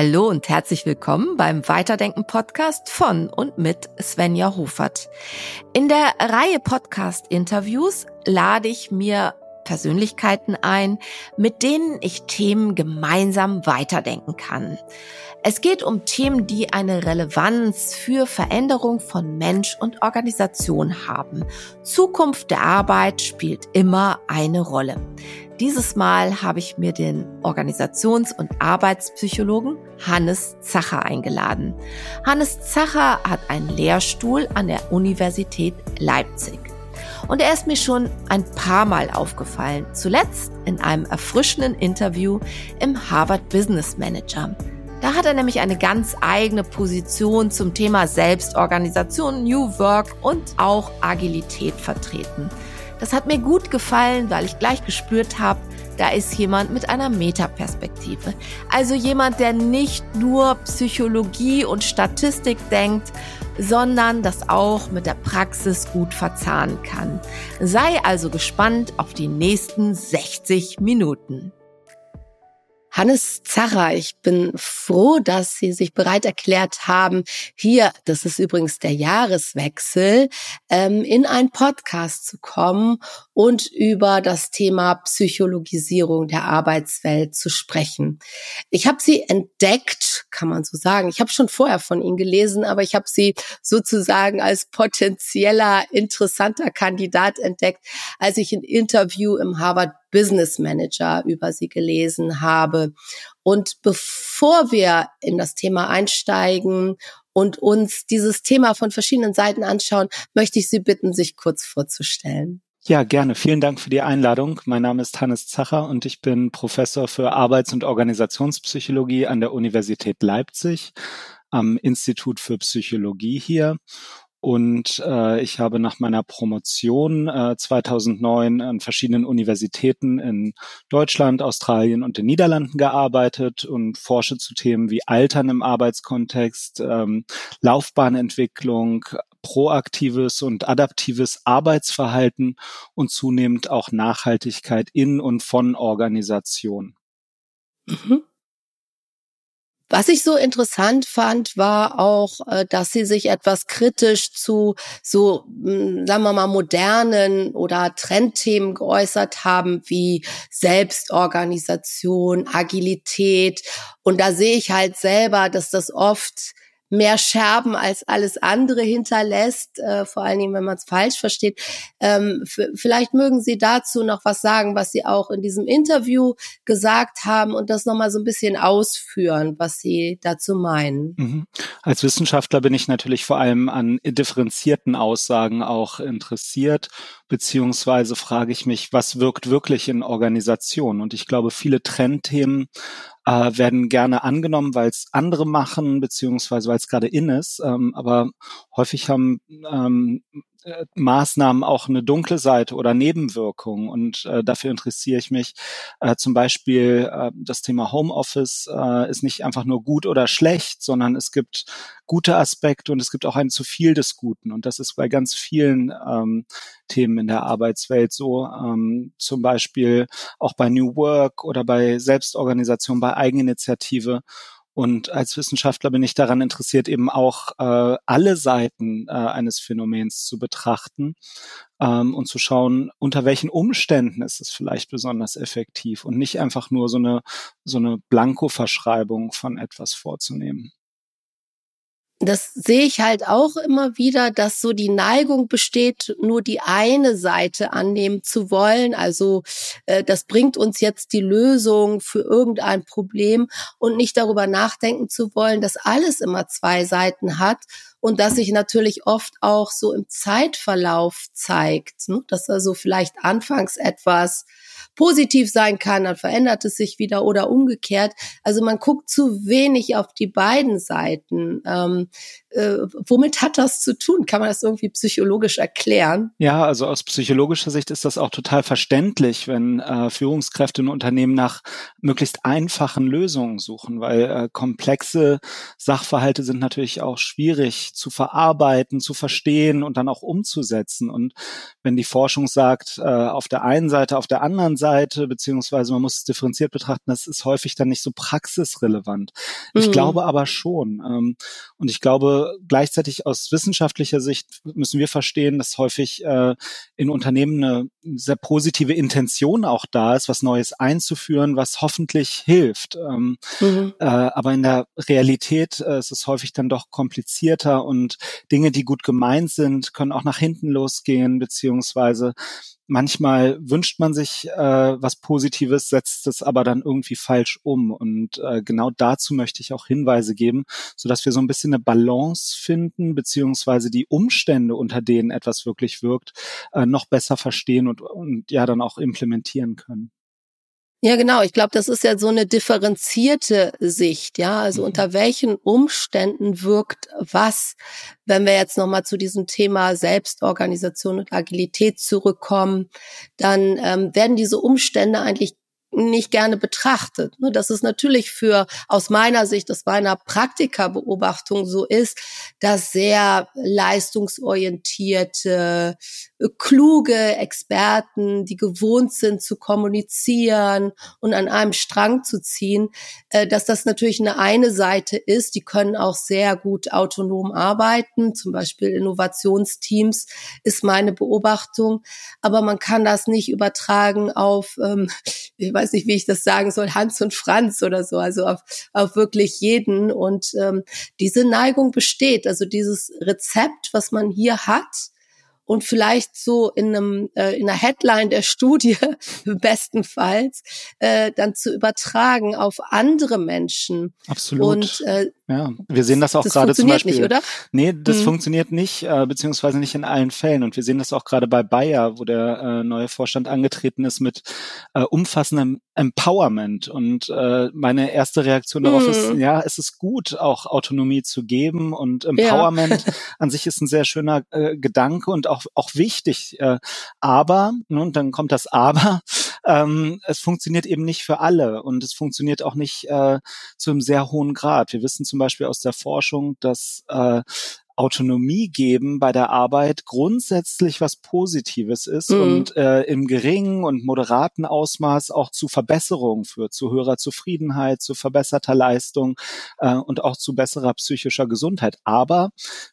Hallo und herzlich willkommen beim Weiterdenken Podcast von und mit Svenja Hofert. In der Reihe Podcast Interviews lade ich mir Persönlichkeiten ein, mit denen ich Themen gemeinsam weiterdenken kann. Es geht um Themen, die eine Relevanz für Veränderung von Mensch und Organisation haben. Zukunft der Arbeit spielt immer eine Rolle. Dieses Mal habe ich mir den Organisations- und Arbeitspsychologen Hannes Zacher eingeladen. Hannes Zacher hat einen Lehrstuhl an der Universität Leipzig. Und er ist mir schon ein paar Mal aufgefallen. Zuletzt in einem erfrischenden Interview im Harvard Business Manager. Da hat er nämlich eine ganz eigene Position zum Thema Selbstorganisation, New Work und auch Agilität vertreten. Das hat mir gut gefallen, weil ich gleich gespürt habe, da ist jemand mit einer Metaperspektive. Also jemand, der nicht nur Psychologie und Statistik denkt, sondern das auch mit der Praxis gut verzahnen kann. Sei also gespannt auf die nächsten 60 Minuten. Hannes Zacher, ich bin froh, dass Sie sich bereit erklärt haben, hier, das ist übrigens der Jahreswechsel, ähm, in einen Podcast zu kommen und über das Thema Psychologisierung der Arbeitswelt zu sprechen. Ich habe Sie entdeckt, kann man so sagen. Ich habe schon vorher von Ihnen gelesen, aber ich habe Sie sozusagen als potenzieller interessanter Kandidat entdeckt, als ich ein Interview im Harvard Business Manager über sie gelesen habe. Und bevor wir in das Thema einsteigen und uns dieses Thema von verschiedenen Seiten anschauen, möchte ich Sie bitten, sich kurz vorzustellen. Ja, gerne. Vielen Dank für die Einladung. Mein Name ist Hannes Zacher und ich bin Professor für Arbeits- und Organisationspsychologie an der Universität Leipzig am Institut für Psychologie hier und äh, ich habe nach meiner Promotion äh, 2009 an verschiedenen Universitäten in Deutschland, Australien und den Niederlanden gearbeitet und forsche zu Themen wie Altern im Arbeitskontext, ähm, Laufbahnentwicklung, proaktives und adaptives Arbeitsverhalten und zunehmend auch Nachhaltigkeit in und von Organisationen. Mhm. Was ich so interessant fand, war auch, äh, dass sie sich etwas kritisch zu so, hm, sagen wir mal, modernen oder Trendthemen geäußert haben, wie Selbstorganisation, Agilität. Und da sehe ich halt selber, dass das oft mehr Scherben als alles andere hinterlässt, äh, vor allen Dingen, wenn man es falsch versteht. Ähm, vielleicht mögen Sie dazu noch was sagen, was Sie auch in diesem Interview gesagt haben und das nochmal so ein bisschen ausführen, was Sie dazu meinen. Mhm. Als Wissenschaftler bin ich natürlich vor allem an differenzierten Aussagen auch interessiert, beziehungsweise frage ich mich, was wirkt wirklich in Organisationen? Und ich glaube, viele Trendthemen äh, werden gerne angenommen, weil es andere machen, beziehungsweise weil es gerade in ist. Ähm, aber häufig haben ähm, äh, Maßnahmen auch eine dunkle Seite oder Nebenwirkungen und äh, dafür interessiere ich mich. Äh, zum Beispiel äh, das Thema Homeoffice äh, ist nicht einfach nur gut oder schlecht, sondern es gibt gute Aspekte und es gibt auch ein zu viel des Guten und das ist bei ganz vielen ähm, Themen in der Arbeitswelt so, ähm, zum Beispiel auch bei New Work oder bei Selbstorganisation, bei Eigeninitiative. Und als Wissenschaftler bin ich daran interessiert, eben auch äh, alle Seiten äh, eines Phänomens zu betrachten ähm, und zu schauen, unter welchen Umständen ist es vielleicht besonders effektiv und nicht einfach nur so eine, so eine Blanko-Verschreibung von etwas vorzunehmen das sehe ich halt auch immer wieder, dass so die Neigung besteht, nur die eine Seite annehmen zu wollen. Also äh, das bringt uns jetzt die Lösung für irgendein Problem und nicht darüber nachdenken zu wollen, dass alles immer zwei Seiten hat und dass sich natürlich oft auch so im Zeitverlauf zeigt, ne? dass also vielleicht anfangs etwas positiv sein kann, dann verändert es sich wieder oder umgekehrt. Also man guckt zu wenig auf die beiden Seiten. Ähm, äh, womit hat das zu tun? Kann man das irgendwie psychologisch erklären? Ja, also aus psychologischer Sicht ist das auch total verständlich, wenn äh, Führungskräfte in Unternehmen nach möglichst einfachen Lösungen suchen, weil äh, komplexe Sachverhalte sind natürlich auch schwierig wirklich zu verarbeiten, zu verstehen und dann auch umzusetzen. Und wenn die Forschung sagt, äh, auf der einen Seite, auf der anderen Seite, beziehungsweise man muss es differenziert betrachten, das ist häufig dann nicht so praxisrelevant. Ich mhm. glaube aber schon. Ähm, und ich glaube, gleichzeitig aus wissenschaftlicher Sicht müssen wir verstehen, dass häufig äh, in Unternehmen eine sehr positive Intention auch da ist, was Neues einzuführen, was hoffentlich hilft. Ähm, mhm. äh, aber in der Realität äh, ist es häufig dann doch komplizierter und Dinge, die gut gemeint sind, können auch nach hinten losgehen, beziehungsweise manchmal wünscht man sich äh, was Positives, setzt es aber dann irgendwie falsch um. Und äh, genau dazu möchte ich auch Hinweise geben, so dass wir so ein bisschen eine Balance finden, beziehungsweise die Umstände, unter denen etwas wirklich wirkt, äh, noch besser verstehen und, und ja dann auch implementieren können. Ja, genau. Ich glaube, das ist ja so eine differenzierte Sicht. Ja, also mhm. unter welchen Umständen wirkt was? Wenn wir jetzt nochmal zu diesem Thema Selbstorganisation und Agilität zurückkommen, dann ähm, werden diese Umstände eigentlich nicht gerne betrachtet. Ne, dass es natürlich für, aus meiner Sicht, aus meiner Praktikerbeobachtung so ist, dass sehr leistungsorientierte, kluge Experten, die gewohnt sind zu kommunizieren und an einem Strang zu ziehen, äh, dass das natürlich eine eine Seite ist. Die können auch sehr gut autonom arbeiten, zum Beispiel Innovationsteams ist meine Beobachtung. Aber man kann das nicht übertragen auf, ähm, ich weiß nicht, wie ich das sagen soll, Hans und Franz oder so, also auf, auf wirklich jeden. Und ähm, diese Neigung besteht, also dieses Rezept, was man hier hat, und vielleicht so in einem äh, in einer Headline der Studie bestenfalls äh, dann zu übertragen auf andere Menschen. Absolut. Und äh, ja, wir sehen das auch gerade zum Beispiel. Nicht, oder? Nee, das hm. funktioniert nicht, äh, beziehungsweise nicht in allen Fällen. Und wir sehen das auch gerade bei Bayer, wo der äh, neue Vorstand angetreten ist mit äh, umfassendem Empowerment. Und äh, meine erste Reaktion darauf hm. ist, ja, es ist gut, auch Autonomie zu geben. Und Empowerment ja. an sich ist ein sehr schöner äh, Gedanke und auch auch, wichtig. Äh, aber, ne, und dann kommt das Aber, ähm, es funktioniert eben nicht für alle und es funktioniert auch nicht äh, zu einem sehr hohen Grad. Wir wissen zum Beispiel aus der Forschung, dass äh, Autonomie geben bei der Arbeit grundsätzlich was Positives ist mhm. und äh, im geringen und moderaten Ausmaß auch zu Verbesserungen führt, zu höherer Zufriedenheit, zu verbesserter Leistung äh, und auch zu besserer psychischer Gesundheit. Aber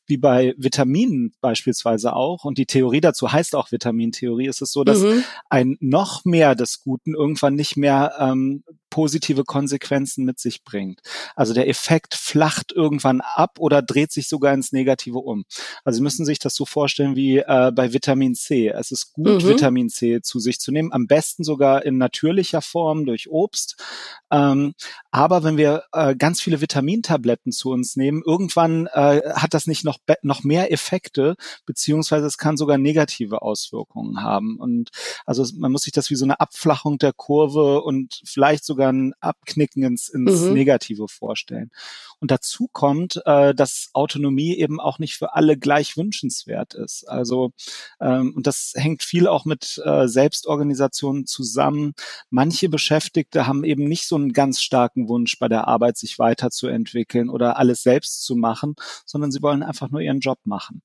wie bei Vitaminen beispielsweise auch, und die Theorie dazu heißt auch Vitamintheorie, ist es so, dass mhm. ein noch mehr des Guten irgendwann nicht mehr ähm, positive Konsequenzen mit sich bringt. Also der Effekt flacht irgendwann ab oder dreht sich sogar ins Negative um. Also Sie müssen sich das so vorstellen wie äh, bei Vitamin C. Es ist gut, mhm. Vitamin C zu sich zu nehmen, am besten sogar in natürlicher Form durch Obst. Ähm, aber wenn wir äh, ganz viele Vitamintabletten zu uns nehmen, irgendwann äh, hat das nicht noch, noch mehr Effekte, beziehungsweise es kann sogar negative Auswirkungen haben. Und also man muss sich das wie so eine Abflachung der Kurve und vielleicht sogar ein Abknicken ins, ins mhm. Negative vorstellen. Und dazu kommt, äh, dass Autonomie eben auch nicht für alle gleich wünschenswert ist. Also ähm, und das hängt viel auch mit äh, Selbstorganisationen zusammen. Manche Beschäftigte haben eben nicht so einen ganz starken Wunsch bei der Arbeit, sich weiterzuentwickeln oder alles selbst zu machen, sondern sie wollen einfach nur ihren Job machen.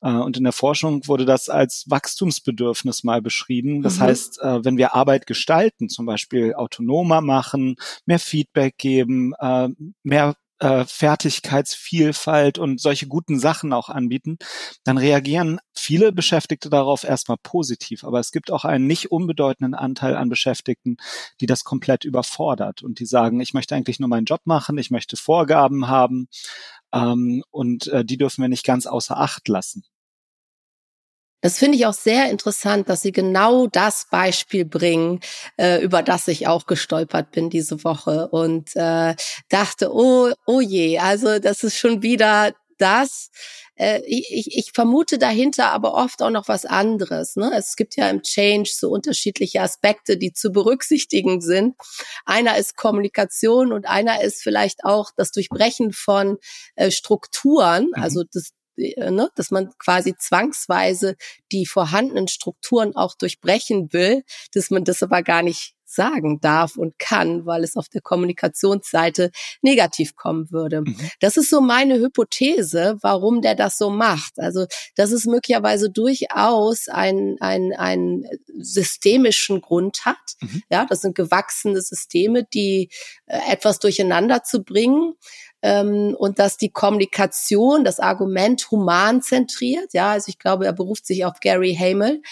Äh, und in der Forschung wurde das als Wachstumsbedürfnis mal beschrieben. Das mhm. heißt, äh, wenn wir Arbeit gestalten, zum Beispiel autonomer machen, mehr Feedback geben, äh, mehr äh, Fertigkeitsvielfalt und solche guten Sachen auch anbieten, dann reagieren viele Beschäftigte darauf erstmal positiv. Aber es gibt auch einen nicht unbedeutenden Anteil an Beschäftigten, die das komplett überfordert und die sagen, ich möchte eigentlich nur meinen Job machen, ich möchte Vorgaben haben ähm, und äh, die dürfen wir nicht ganz außer Acht lassen. Das finde ich auch sehr interessant, dass Sie genau das Beispiel bringen, äh, über das ich auch gestolpert bin diese Woche und äh, dachte, oh, oh je, also das ist schon wieder das. Äh, ich, ich vermute dahinter aber oft auch noch was anderes. Ne? Es gibt ja im Change so unterschiedliche Aspekte, die zu berücksichtigen sind. Einer ist Kommunikation und einer ist vielleicht auch das Durchbrechen von äh, Strukturen, mhm. also das ne, dass man quasi zwangsweise die vorhandenen Strukturen auch durchbrechen will, dass man das aber gar nicht sagen darf und kann, weil es auf der Kommunikationsseite negativ kommen würde. Mhm. Das ist so meine Hypothese, warum der das so macht. Also, dass es möglicherweise durchaus ein, ein, ein systemischen Grund hat. Mhm. Ja, das sind gewachsene Systeme, die äh, etwas durcheinander zu bringen ähm, und dass die Kommunikation, das Argument human zentriert, ja, also ich glaube, er beruft sich auf Gary Hamel,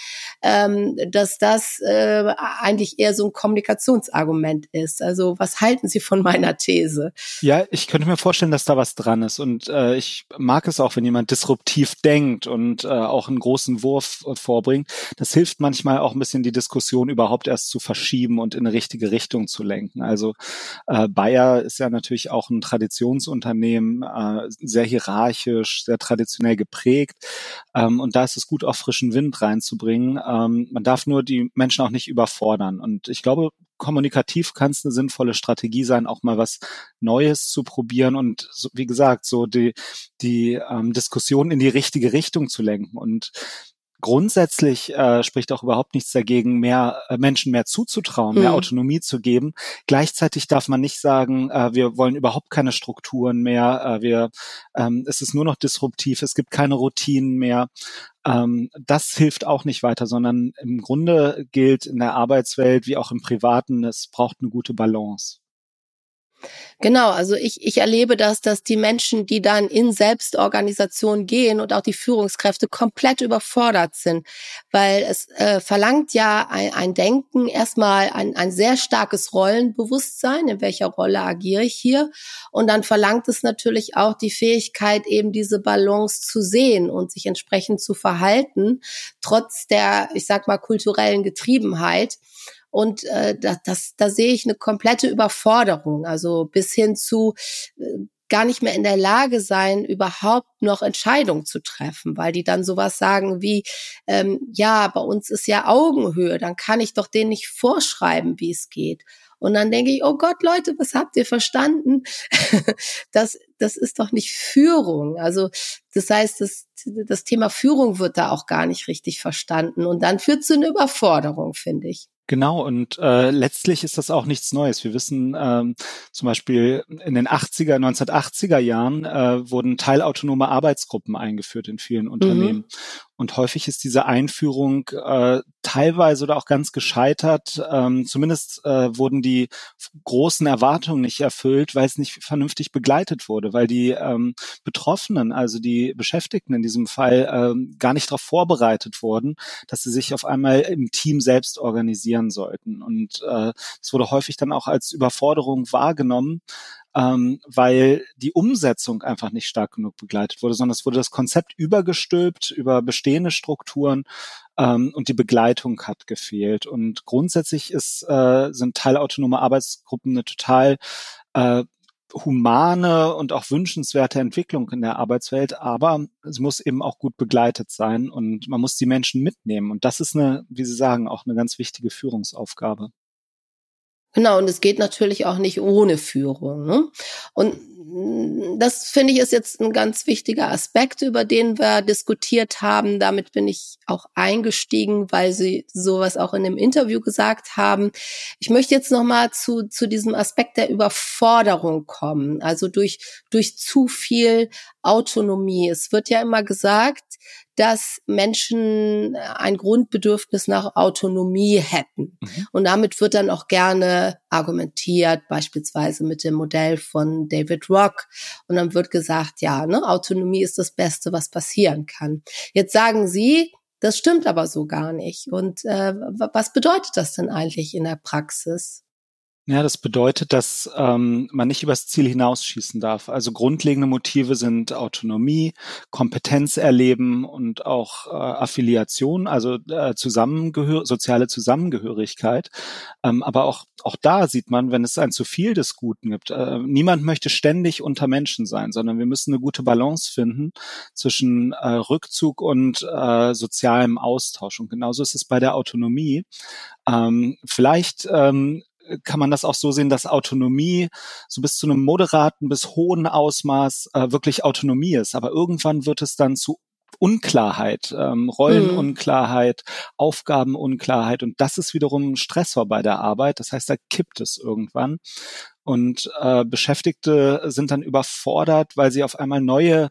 ähm, dass das äh, eigentlich eher so ein Kommunikationsargument ist. Also was halten Sie von meiner These? Ja, ich könnte mir vorstellen, dass da was dran ist und äh, ich mag es auch, wenn jemand disruptiv denkt und äh, auch einen großen Wurf äh, vorbringt. Das hilft manchmal auch ein bisschen die Diskussion überhaupt erst zu verschieben und in eine richtige Richtung zu lenken. Also äh, Bayer ist ja natürlich auch ein Traditions Produktionsunternehmen, äh, sehr hierarchisch, sehr traditionell geprägt. Ähm, und da ist es gut, auch frischen Wind reinzubringen. Ähm, man darf nur die Menschen auch nicht überfordern. Und ich glaube, kommunikativ kann es eine sinnvolle Strategie sein, auch mal was Neues zu probieren und so, wie gesagt, so die, die ähm, Diskussion in die richtige Richtung zu lenken. Und grundsätzlich äh, spricht auch überhaupt nichts dagegen, mehr äh, Menschen mehr zuzutrauen, mhm. mehr Autonomie zu geben. Gleichzeitig darf man nicht sagen, äh, wir wollen überhaupt keine Strukturen mehr, äh, wir, ähm, es ist nur noch disruptiv, es gibt keine Routinen mehr. Ähm, das hilft auch nicht weiter, sondern im Grunde gilt in der Arbeitswelt wie auch im Privaten, es braucht eine gute Balance. Genau, also ich, ich erlebe das, dass die Menschen, die dann in Selbstorganisation gehen und auch die Führungskräfte komplett überfordert sind, weil es äh, verlangt ja ein, ein Denken, erstmal ein, ein sehr starkes Rollenbewusstsein, in welcher Rolle agiere ich hier, und dann verlangt es natürlich auch die Fähigkeit, eben diese Balance zu sehen und sich entsprechend zu verhalten, trotz der, ich sag mal, kulturellen Getriebenheit. Und äh, das, das, da sehe ich eine komplette Überforderung, also bis hin zu äh, gar nicht mehr in der Lage sein, überhaupt noch Entscheidungen zu treffen, weil die dann sowas sagen wie, ähm, ja, bei uns ist ja Augenhöhe, dann kann ich doch denen nicht vorschreiben, wie es geht. Und dann denke ich, oh Gott, Leute, was habt ihr verstanden? das, das ist doch nicht Führung. Also das heißt, das, das Thema Führung wird da auch gar nicht richtig verstanden. Und dann führt zu einer Überforderung, finde ich. Genau, und äh, letztlich ist das auch nichts Neues. Wir wissen ähm, zum Beispiel in den 80er, 1980er Jahren äh, wurden teilautonome Arbeitsgruppen eingeführt in vielen mhm. Unternehmen. Mhm. Und häufig ist diese Einführung äh, teilweise oder auch ganz gescheitert. Ähm, zumindest äh, wurden die großen Erwartungen nicht erfüllt, weil es nicht vernünftig begleitet wurde, weil die ähm, Betroffenen, also die Beschäftigten in diesem Fall, ähm, gar nicht darauf vorbereitet wurden, dass sie sich auf einmal im Team selbst organisieren sollten. Und äh, es wurde häufig dann auch als Überforderung wahrgenommen ähm, weil die Umsetzung einfach nicht stark genug begleitet wurde, sondern es wurde das Konzept übergestülpt über bestehende Strukturen ähm, und die Begleitung hat gefehlt. Und grundsätzlich ist, äh, sind teilautonome Arbeitsgruppen eine total äh, humane und auch wünschenswerte Entwicklung in der Arbeitswelt, aber es muss eben auch gut begleitet sein und man muss die Menschen mitnehmen. Und das ist eine, wie Sie sagen, auch eine ganz wichtige Führungsaufgabe. Genau, und es geht natürlich auch nicht ohne Führung. Ne? Und das finde ich ist jetzt ein ganz wichtiger Aspekt, über den wir diskutiert haben. Damit bin ich auch eingestiegen, weil Sie sowas auch in dem Interview gesagt haben. Ich möchte jetzt noch mal zu zu diesem Aspekt der Überforderung kommen, also durch durch zu viel Autonomie. Es wird ja immer gesagt, dass Menschen ein Grundbedürfnis nach Autonomie hätten. Mhm. Und damit wird dann auch gerne argumentiert, beispielsweise mit dem Modell von David Rock. Und dann wird gesagt, ja, ne, Autonomie ist das Beste, was passieren kann. Jetzt sagen Sie, das stimmt aber so gar nicht. Und äh, was bedeutet das denn eigentlich in der Praxis? Ja, das bedeutet, dass ähm, man nicht übers Ziel hinausschießen darf. Also grundlegende Motive sind Autonomie, Kompetenz erleben und auch äh, Affiliation, also äh, Zusammengehör soziale Zusammengehörigkeit. Ähm, aber auch auch da sieht man, wenn es ein zu viel des Guten gibt. Äh, niemand möchte ständig unter Menschen sein, sondern wir müssen eine gute Balance finden zwischen äh, Rückzug und äh, sozialem Austausch. Und genauso ist es bei der Autonomie. Ähm, vielleicht ähm, kann man das auch so sehen, dass Autonomie so bis zu einem moderaten bis hohen Ausmaß äh, wirklich Autonomie ist. Aber irgendwann wird es dann zu Unklarheit, ähm, Rollenunklarheit, mhm. Aufgabenunklarheit und das ist wiederum ein Stressor bei der Arbeit. Das heißt, da kippt es irgendwann und äh, Beschäftigte sind dann überfordert, weil sie auf einmal neue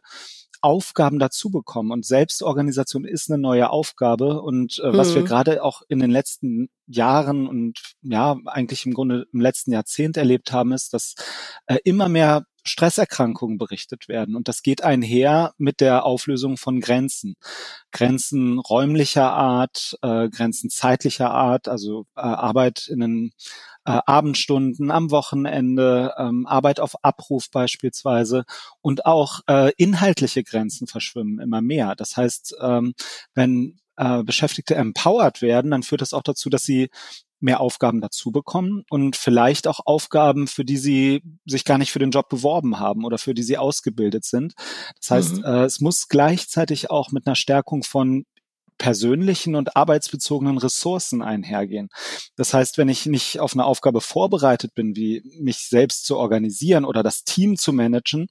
Aufgaben dazu bekommen. Und Selbstorganisation ist eine neue Aufgabe. Und äh, was wir mhm. gerade auch in den letzten Jahren und ja, eigentlich im Grunde im letzten Jahrzehnt erlebt haben, ist, dass äh, immer mehr Stresserkrankungen berichtet werden. Und das geht einher mit der Auflösung von Grenzen. Grenzen räumlicher Art, äh, Grenzen zeitlicher Art, also äh, Arbeit in einen äh, Abendstunden am Wochenende, ähm, Arbeit auf Abruf beispielsweise und auch äh, inhaltliche Grenzen verschwimmen immer mehr. Das heißt, ähm, wenn äh, Beschäftigte empowered werden, dann führt das auch dazu, dass sie mehr Aufgaben dazu bekommen und vielleicht auch Aufgaben, für die sie sich gar nicht für den Job beworben haben oder für die sie ausgebildet sind. Das heißt, mhm. äh, es muss gleichzeitig auch mit einer Stärkung von persönlichen und arbeitsbezogenen Ressourcen einhergehen. Das heißt, wenn ich nicht auf eine Aufgabe vorbereitet bin, wie mich selbst zu organisieren oder das Team zu managen,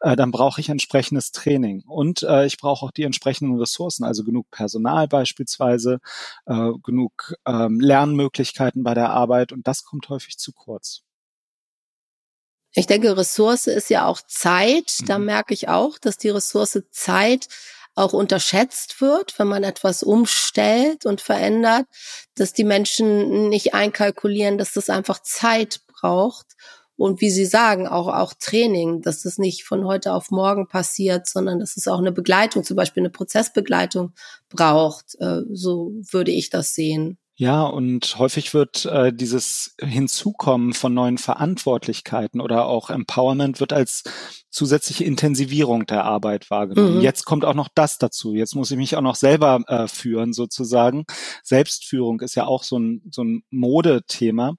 äh, dann brauche ich entsprechendes Training und äh, ich brauche auch die entsprechenden Ressourcen, also genug Personal beispielsweise, äh, genug ähm, Lernmöglichkeiten bei der Arbeit und das kommt häufig zu kurz. Ich denke, Ressource ist ja auch Zeit. Da mhm. merke ich auch, dass die Ressource Zeit auch unterschätzt wird, wenn man etwas umstellt und verändert, dass die Menschen nicht einkalkulieren, dass das einfach Zeit braucht und wie Sie sagen, auch, auch Training, dass das nicht von heute auf morgen passiert, sondern dass es auch eine Begleitung, zum Beispiel eine Prozessbegleitung braucht. Äh, so würde ich das sehen. Ja, und häufig wird äh, dieses Hinzukommen von neuen Verantwortlichkeiten oder auch Empowerment wird als zusätzliche Intensivierung der Arbeit wahrgenommen. Mhm. Jetzt kommt auch noch das dazu. Jetzt muss ich mich auch noch selber äh, führen sozusagen. Selbstführung ist ja auch so ein, so ein Modethema.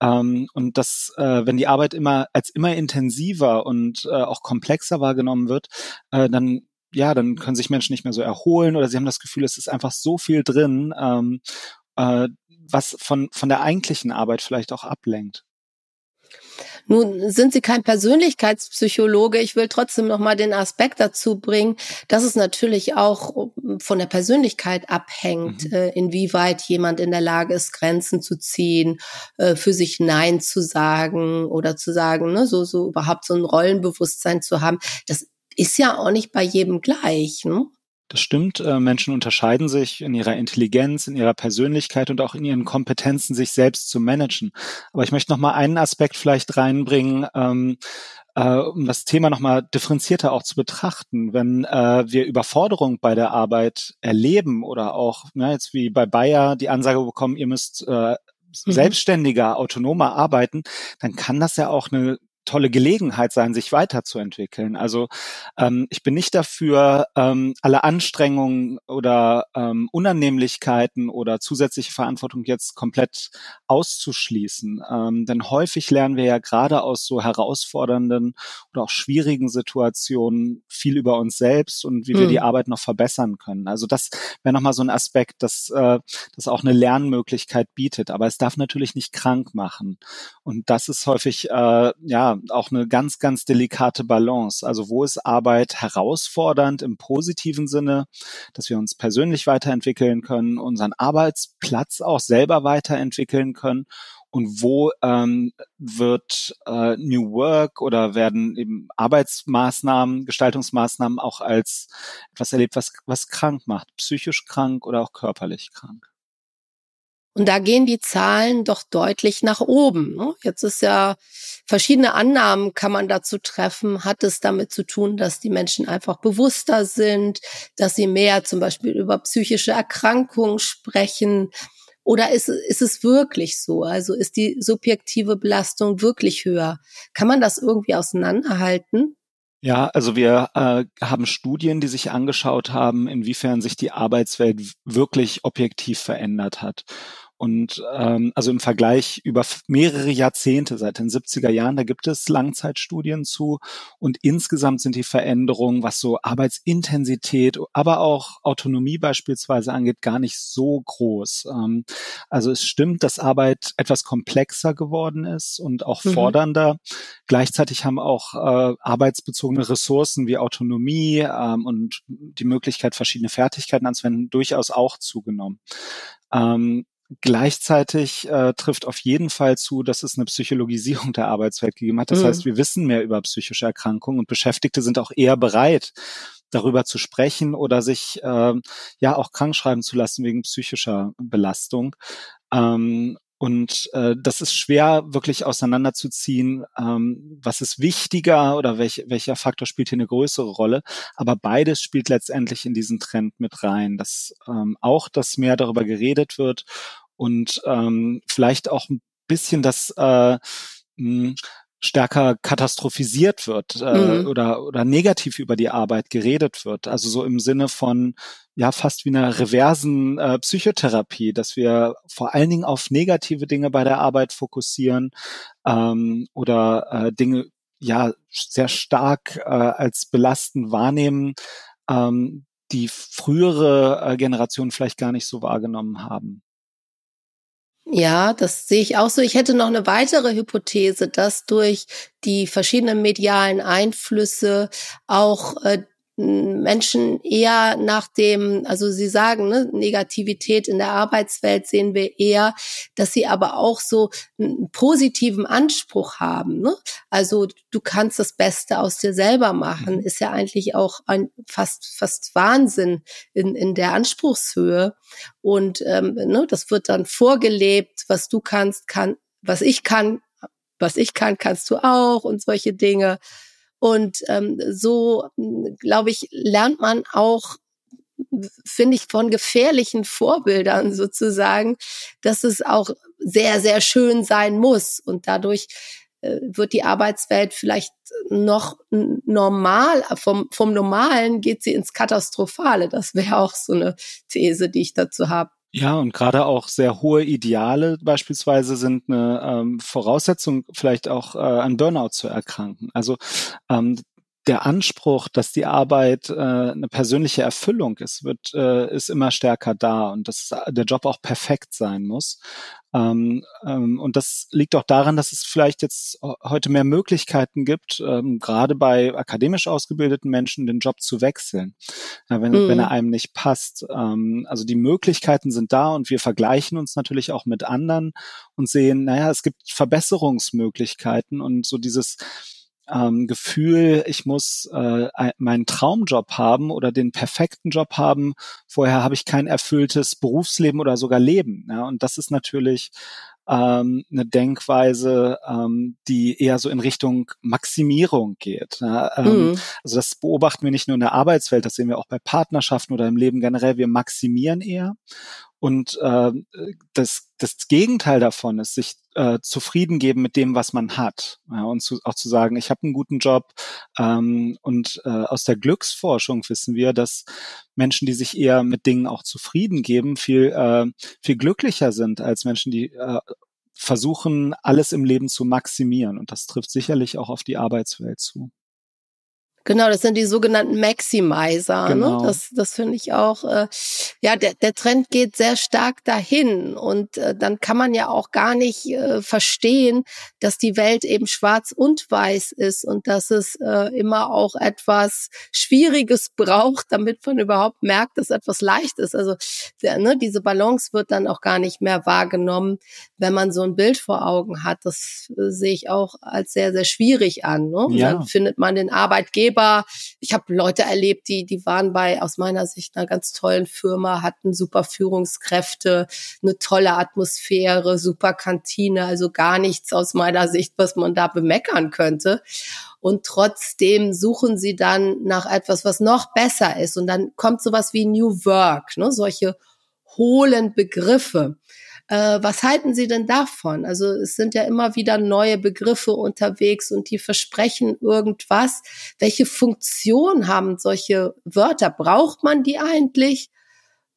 Ähm, und das, äh, wenn die Arbeit immer als immer intensiver und äh, auch komplexer wahrgenommen wird, äh, dann ja, dann können sich Menschen nicht mehr so erholen oder sie haben das Gefühl, es ist einfach so viel drin. Ähm, äh, was von, von der eigentlichen Arbeit vielleicht auch ablenkt. Nun sind Sie kein Persönlichkeitspsychologe. Ich will trotzdem noch mal den Aspekt dazu bringen, dass es natürlich auch von der Persönlichkeit abhängt, mhm. äh, inwieweit jemand in der Lage ist, Grenzen zu ziehen, äh, für sich Nein zu sagen oder zu sagen, ne, so, so überhaupt so ein Rollenbewusstsein zu haben. Das ist ja auch nicht bei jedem gleich. Ne? Das stimmt. Äh, Menschen unterscheiden sich in ihrer Intelligenz, in ihrer Persönlichkeit und auch in ihren Kompetenzen, sich selbst zu managen. Aber ich möchte noch mal einen Aspekt vielleicht reinbringen, ähm, äh, um das Thema noch mal differenzierter auch zu betrachten. Wenn äh, wir Überforderung bei der Arbeit erleben oder auch na, jetzt wie bei Bayer die Ansage bekommen, ihr müsst äh, mhm. selbstständiger, autonomer arbeiten, dann kann das ja auch eine tolle Gelegenheit sein, sich weiterzuentwickeln. Also ähm, ich bin nicht dafür, ähm, alle Anstrengungen oder ähm, Unannehmlichkeiten oder zusätzliche Verantwortung jetzt komplett auszuschließen. Ähm, denn häufig lernen wir ja gerade aus so herausfordernden oder auch schwierigen Situationen viel über uns selbst und wie hm. wir die Arbeit noch verbessern können. Also das wäre nochmal so ein Aspekt, dass äh, das auch eine Lernmöglichkeit bietet. Aber es darf natürlich nicht krank machen. Und das ist häufig äh, ja auch eine ganz, ganz delikate Balance. Also wo ist Arbeit herausfordernd im positiven Sinne, dass wir uns persönlich weiterentwickeln können, unseren Arbeitsplatz auch selber weiterentwickeln können und wo ähm, wird äh, New Work oder werden eben Arbeitsmaßnahmen, Gestaltungsmaßnahmen auch als etwas erlebt, was, was krank macht, psychisch krank oder auch körperlich krank. Und da gehen die Zahlen doch deutlich nach oben. Ne? Jetzt ist ja verschiedene Annahmen kann man dazu treffen. Hat es damit zu tun, dass die Menschen einfach bewusster sind, dass sie mehr zum Beispiel über psychische Erkrankungen sprechen? Oder ist, ist es wirklich so? Also ist die subjektive Belastung wirklich höher? Kann man das irgendwie auseinanderhalten? Ja, also wir äh, haben Studien, die sich angeschaut haben, inwiefern sich die Arbeitswelt wirklich objektiv verändert hat. Und ähm, also im Vergleich über mehrere Jahrzehnte, seit den 70er Jahren, da gibt es Langzeitstudien zu. Und insgesamt sind die Veränderungen, was so Arbeitsintensität, aber auch Autonomie beispielsweise angeht, gar nicht so groß. Ähm, also es stimmt, dass Arbeit etwas komplexer geworden ist und auch mhm. fordernder. Gleichzeitig haben auch äh, arbeitsbezogene Ressourcen wie Autonomie ähm, und die Möglichkeit, verschiedene Fertigkeiten anzuwenden, durchaus auch zugenommen. Ähm, Gleichzeitig äh, trifft auf jeden Fall zu, dass es eine Psychologisierung der Arbeitswelt gegeben hat. Das mhm. heißt, wir wissen mehr über psychische Erkrankungen und Beschäftigte sind auch eher bereit, darüber zu sprechen oder sich äh, ja auch krank schreiben zu lassen wegen psychischer Belastung. Ähm, und äh, das ist schwer wirklich auseinanderzuziehen, ähm, was ist wichtiger oder welch, welcher Faktor spielt hier eine größere Rolle. Aber beides spielt letztendlich in diesen Trend mit rein, dass ähm, auch, dass mehr darüber geredet wird und ähm, vielleicht auch ein bisschen das äh, mh, stärker katastrophisiert wird äh, mhm. oder, oder negativ über die Arbeit geredet wird. Also so im Sinne von ja fast wie einer reversen äh, Psychotherapie, dass wir vor allen Dingen auf negative Dinge bei der Arbeit fokussieren ähm, oder äh, Dinge ja sehr stark äh, als belastend wahrnehmen, ähm, die frühere äh, Generationen vielleicht gar nicht so wahrgenommen haben. Ja, das sehe ich auch so. Ich hätte noch eine weitere Hypothese, dass durch die verschiedenen medialen Einflüsse auch äh, Menschen eher nach dem, also Sie sagen, ne, Negativität in der Arbeitswelt sehen wir eher, dass sie aber auch so einen positiven Anspruch haben. Ne? Also du kannst das Beste aus dir selber machen, mhm. ist ja eigentlich auch ein fast fast Wahnsinn in, in der Anspruchshöhe. Und ähm, ne, das wird dann vorgelebt, was du kannst, kann, was ich kann, was ich kann, kannst du auch und solche Dinge. Und ähm, so, glaube ich, lernt man auch finde ich, von gefährlichen Vorbildern sozusagen, dass es auch sehr, sehr schön sein muss. Und dadurch äh, wird die Arbeitswelt vielleicht noch normal, vom, vom Normalen geht sie ins Katastrophale. Das wäre auch so eine These, die ich dazu habe. Ja, und gerade auch sehr hohe Ideale beispielsweise sind eine ähm, Voraussetzung, vielleicht auch äh, an Burnout zu erkranken. Also ähm, der Anspruch, dass die Arbeit äh, eine persönliche Erfüllung ist, wird äh, ist immer stärker da und dass der Job auch perfekt sein muss. Ähm, ähm, und das liegt auch daran, dass es vielleicht jetzt heute mehr Möglichkeiten gibt, ähm, gerade bei akademisch ausgebildeten Menschen den Job zu wechseln, ja, wenn, mhm. wenn er einem nicht passt. Ähm, also die Möglichkeiten sind da und wir vergleichen uns natürlich auch mit anderen und sehen, naja, es gibt Verbesserungsmöglichkeiten und so dieses ähm, Gefühl, ich muss äh, meinen Traumjob haben oder den perfekten Job haben. Vorher habe ich kein erfülltes Berufsleben oder sogar Leben. Ja? Und das ist natürlich ähm, eine Denkweise, ähm, die eher so in Richtung Maximierung geht. Ja? Ähm, mhm. Also das beobachten wir nicht nur in der Arbeitswelt, das sehen wir auch bei Partnerschaften oder im Leben generell. Wir maximieren eher. Und äh, das, das Gegenteil davon ist, sich äh, zufrieden geben mit dem, was man hat. Ja, und zu, auch zu sagen, ich habe einen guten Job. Ähm, und äh, aus der Glücksforschung wissen wir, dass Menschen, die sich eher mit Dingen auch zufrieden geben, viel, äh, viel glücklicher sind als Menschen, die äh, versuchen, alles im Leben zu maximieren. Und das trifft sicherlich auch auf die Arbeitswelt zu. Genau, das sind die sogenannten Maximizer. Ne? Genau. Ne? Das, das finde ich auch. Äh, ja, der, der Trend geht sehr stark dahin und äh, dann kann man ja auch gar nicht äh, verstehen, dass die Welt eben schwarz und weiß ist und dass es äh, immer auch etwas Schwieriges braucht, damit man überhaupt merkt, dass etwas leicht ist. Also der, ne, diese Balance wird dann auch gar nicht mehr wahrgenommen, wenn man so ein Bild vor Augen hat. Das äh, sehe ich auch als sehr, sehr schwierig an. Ne? Ja. Dann findet man den Arbeitgeber Arbeitgeber. Ich habe Leute erlebt, die, die waren bei, aus meiner Sicht, einer ganz tollen Firma, hatten super Führungskräfte, eine tolle Atmosphäre, super Kantine, also gar nichts aus meiner Sicht, was man da bemeckern könnte. Und trotzdem suchen sie dann nach etwas, was noch besser ist. Und dann kommt sowas wie New Work, ne? solche hohlen Begriffe. Äh, was halten Sie denn davon? Also es sind ja immer wieder neue Begriffe unterwegs und die versprechen irgendwas. Welche Funktion haben solche Wörter? Braucht man die eigentlich?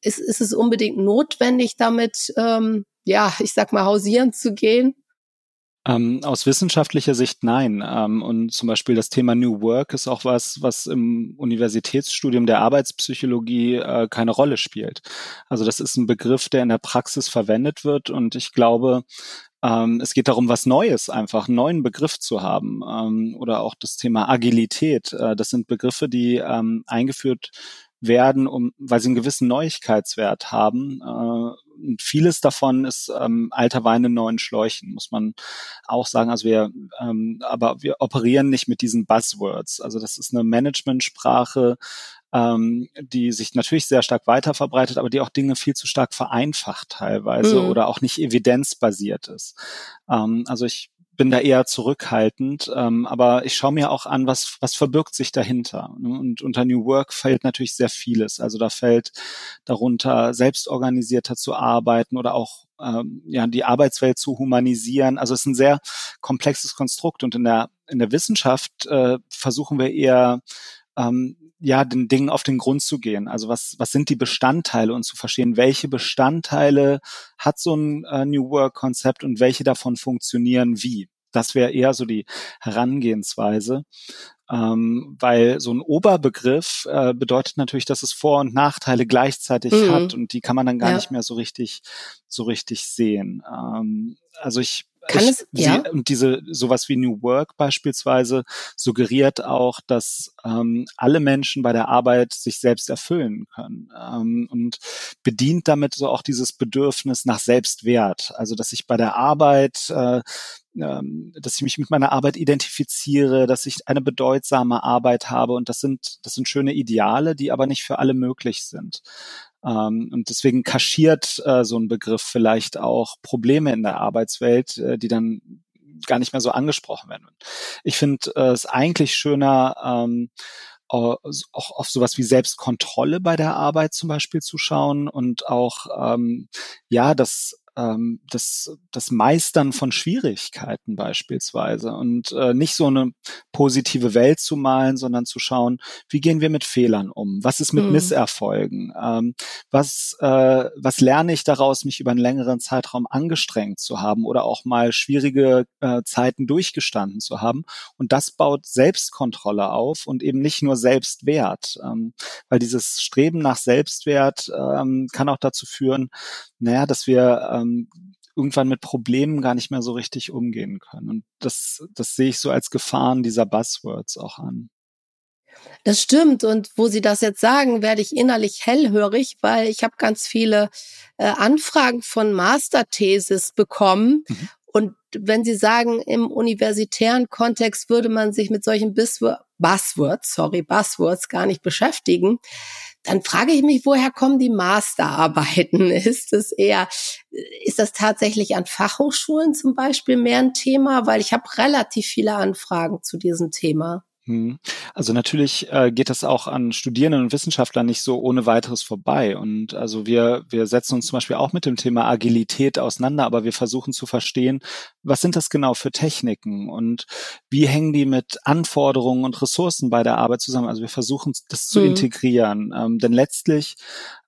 Ist, ist es unbedingt notwendig, damit ähm, ja, ich sag mal, hausieren zu gehen? Ähm, aus wissenschaftlicher Sicht nein. Ähm, und zum Beispiel das Thema New Work ist auch was, was im Universitätsstudium der Arbeitspsychologie äh, keine Rolle spielt. Also das ist ein Begriff, der in der Praxis verwendet wird. Und ich glaube, ähm, es geht darum, was Neues einfach, einen neuen Begriff zu haben. Ähm, oder auch das Thema Agilität. Äh, das sind Begriffe, die ähm, eingeführt werden, um, weil sie einen gewissen Neuigkeitswert haben. Äh, vieles davon ist ähm, alter Wein in neuen Schläuchen, muss man auch sagen. Also wir, ähm, aber wir operieren nicht mit diesen Buzzwords. Also das ist eine Managementsprache, ähm, die sich natürlich sehr stark weiter verbreitet, aber die auch Dinge viel zu stark vereinfacht teilweise mhm. oder auch nicht evidenzbasiert ist. Ähm, also ich bin da eher zurückhaltend, ähm, aber ich schaue mir auch an, was, was verbirgt sich dahinter. Ne? Und unter New Work fällt natürlich sehr vieles. Also da fällt darunter, selbstorganisierter zu arbeiten oder auch ähm, ja, die Arbeitswelt zu humanisieren. Also es ist ein sehr komplexes Konstrukt und in der, in der Wissenschaft äh, versuchen wir eher ähm, ja, den Dingen auf den Grund zu gehen. Also was, was sind die Bestandteile und zu verstehen, welche Bestandteile hat so ein äh, New Work Konzept und welche davon funktionieren wie. Das wäre eher so die Herangehensweise, ähm, weil so ein Oberbegriff äh, bedeutet natürlich, dass es Vor- und Nachteile gleichzeitig mhm. hat und die kann man dann gar ja. nicht mehr so richtig, so richtig sehen. Ähm, also ich kann ich, es, ja? Sie, und diese sowas wie New Work beispielsweise suggeriert auch, dass ähm, alle Menschen bei der Arbeit sich selbst erfüllen können ähm, und bedient damit so auch dieses Bedürfnis nach Selbstwert. Also dass ich bei der Arbeit äh, ähm, dass ich mich mit meiner Arbeit identifiziere, dass ich eine bedeutsame Arbeit habe und das sind das sind schöne Ideale, die aber nicht für alle möglich sind. Ähm, und deswegen kaschiert äh, so ein Begriff vielleicht auch Probleme in der Arbeitswelt, äh, die dann gar nicht mehr so angesprochen werden. Ich finde äh, es eigentlich schöner, ähm, auch auf sowas wie Selbstkontrolle bei der Arbeit zum Beispiel zu schauen und auch ähm, ja das ähm, das, das Meistern von Schwierigkeiten beispielsweise und äh, nicht so eine positive Welt zu malen, sondern zu schauen, wie gehen wir mit Fehlern um? Was ist mit mhm. Misserfolgen? Ähm, was, äh, was lerne ich daraus, mich über einen längeren Zeitraum angestrengt zu haben oder auch mal schwierige äh, Zeiten durchgestanden zu haben? Und das baut Selbstkontrolle auf und eben nicht nur Selbstwert, ähm, weil dieses Streben nach Selbstwert ähm, kann auch dazu führen, naja, dass wir ähm, irgendwann mit Problemen gar nicht mehr so richtig umgehen können. Und das, das sehe ich so als Gefahren dieser Buzzwords auch an. Das stimmt. Und wo Sie das jetzt sagen, werde ich innerlich hellhörig, weil ich habe ganz viele äh, Anfragen von Masterthesis bekommen. Mhm. Und wenn Sie sagen, im universitären Kontext würde man sich mit solchen Buzzwords, sorry, Buzzwords gar nicht beschäftigen, dann frage ich mich, woher kommen die Masterarbeiten? Ist es eher, ist das tatsächlich an Fachhochschulen zum Beispiel mehr ein Thema? Weil ich habe relativ viele Anfragen zu diesem Thema. Hm. Also natürlich äh, geht das auch an Studierenden und Wissenschaftlern nicht so ohne weiteres vorbei. Und also wir, wir setzen uns zum Beispiel auch mit dem Thema Agilität auseinander, aber wir versuchen zu verstehen, was sind das genau für Techniken und wie hängen die mit Anforderungen und Ressourcen bei der Arbeit zusammen. Also wir versuchen das zu hm. integrieren. Ähm, denn letztlich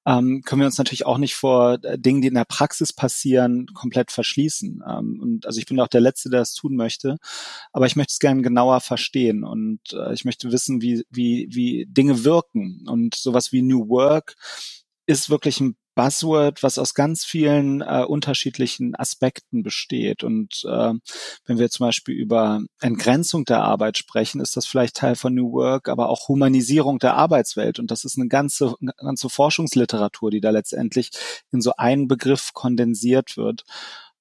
ähm, können wir uns natürlich auch nicht vor äh, Dingen, die in der Praxis passieren, komplett verschließen. Ähm, und also ich bin auch der Letzte, der das tun möchte, aber ich möchte es gerne genauer verstehen und äh, ich möchte wissen, wie, wie, wie Dinge wirken. Und sowas wie New Work ist wirklich ein Buzzword, was aus ganz vielen äh, unterschiedlichen Aspekten besteht. Und äh, wenn wir zum Beispiel über Entgrenzung der Arbeit sprechen, ist das vielleicht Teil von New Work, aber auch Humanisierung der Arbeitswelt. Und das ist eine ganze, ganze Forschungsliteratur, die da letztendlich in so einen Begriff kondensiert wird.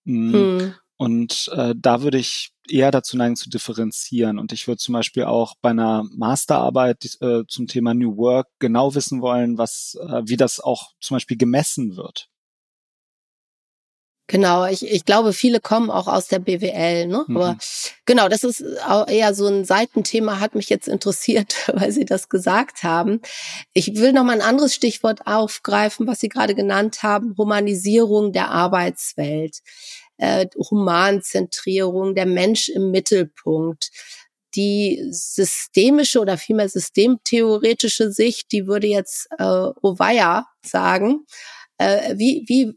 Mm. Hm. Und äh, da würde ich eher dazu neigen zu differenzieren. Und ich würde zum Beispiel auch bei einer Masterarbeit äh, zum Thema New Work genau wissen wollen, was, äh, wie das auch zum Beispiel gemessen wird. Genau, ich, ich glaube, viele kommen auch aus der BWL, ne? Mhm. Aber genau, das ist auch eher so ein Seitenthema, hat mich jetzt interessiert, weil Sie das gesagt haben. Ich will noch mal ein anderes Stichwort aufgreifen, was Sie gerade genannt haben, Humanisierung der Arbeitswelt äh, Humanzentrierung, der Mensch im Mittelpunkt. Die systemische oder vielmehr systemtheoretische Sicht, die würde jetzt äh, Ovaya sagen, Äh, wie, wie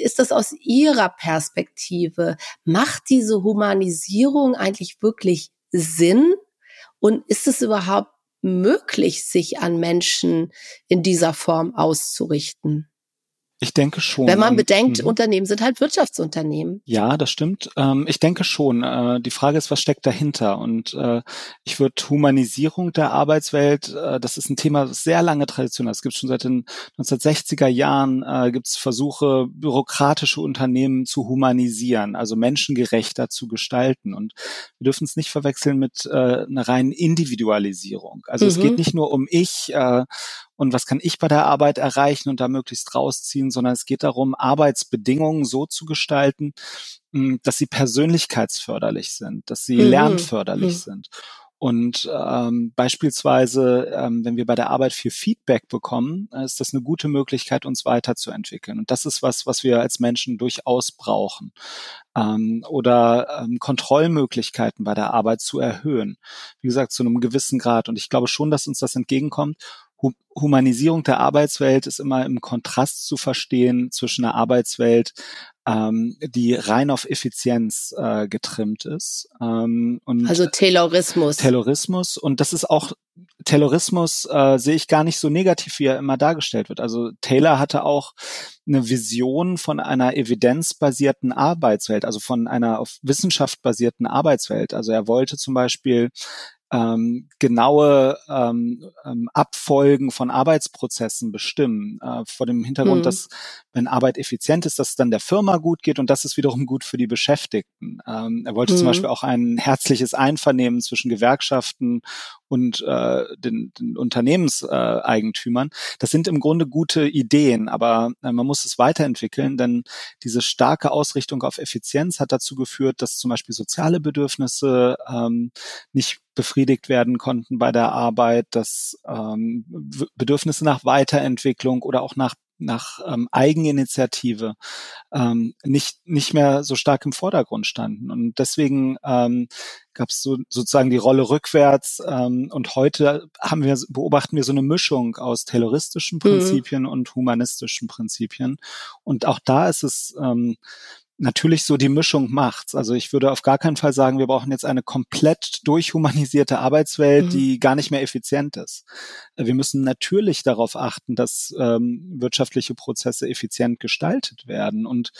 ist das aus Ihrer Perspektive? Macht diese Humanisierung eigentlich wirklich Sinn? Und ist es überhaupt möglich, sich an Menschen in dieser Form auszurichten? Ich denke schon. Wenn man bedenkt, mhm. Unternehmen sind halt Wirtschaftsunternehmen. Ja, das stimmt. Ähm, ich denke schon. Äh, die Frage ist, was steckt dahinter? Und äh, ich würde Humanisierung der Arbeitswelt, äh, das ist ein Thema, das sehr lange Tradition hat. Es gibt schon seit den 1960er Jahren gibt es Versuche, bürokratische Unternehmen zu humanisieren, also menschengerechter zu gestalten. Und wir dürfen es nicht verwechseln mit einer reinen Individualisierung. Also mhm. es geht mhm. nicht nur um ich und was kann ich bei der Arbeit erreichen und da möglichst rausziehen, sondern es geht darum, Arbeitsbedingungen so zu gestalten, hm, dass sie persönlichkeitsförderlich sind, dass sie mhm. lernförderlich mhm. sind. Und ähm, beispielsweise, ähm, wenn wir bei der Arbeit viel Feedback bekommen, ist das eine gute Möglichkeit, uns weiterzuentwickeln. Und das ist was, was wir als Menschen durchaus brauchen. Ähm, oder ähm, Kontrollmöglichkeiten bei der Arbeit zu erhöhen. Wie gesagt, zu einem gewissen Grad. Und ich glaube schon, dass uns das entgegenkommt. Humanisierung der Arbeitswelt ist immer im Kontrast zu verstehen zwischen einer Arbeitswelt, ähm, die rein auf Effizienz äh, getrimmt ist. Ähm, und also Taylorismus. Taylorismus. Und das ist auch, Taylorismus äh, sehe ich gar nicht so negativ, wie er immer dargestellt wird. Also Taylor hatte auch eine Vision von einer evidenzbasierten Arbeitswelt, also von einer auf Wissenschaft basierten Arbeitswelt. Also er wollte zum Beispiel ähm, genaue ähm, ähm, Abfolgen von Arbeitsprozessen bestimmen. Äh, vor dem Hintergrund, mhm. dass wenn Arbeit effizient ist, dass es dann der Firma gut geht und das ist wiederum gut für die Beschäftigten. Ähm, er wollte mhm. zum Beispiel auch ein herzliches Einvernehmen zwischen Gewerkschaften und äh, den, den Unternehmenseigentümern. das sind im Grunde gute Ideen, aber äh, man muss es weiterentwickeln, denn diese starke Ausrichtung auf Effizienz hat dazu geführt, dass zum Beispiel soziale Bedürfnisse ähm, nicht befriedigt werden konnten bei der Arbeit, dass ähm, Bedürfnisse nach Weiterentwicklung oder auch nach nach ähm, Eigeninitiative ähm, nicht nicht mehr so stark im Vordergrund standen und deswegen ähm, gab es so, sozusagen die Rolle rückwärts ähm, und heute haben wir beobachten wir so eine Mischung aus terroristischen mhm. Prinzipien mhm. und humanistischen Prinzipien und auch da ist es ähm, natürlich so die Mischung macht's. Also ich würde auf gar keinen Fall sagen, wir brauchen jetzt eine komplett durchhumanisierte Arbeitswelt, mhm. die gar nicht mehr effizient ist. Wir müssen natürlich darauf achten, dass ähm, wirtschaftliche Prozesse effizient gestaltet werden und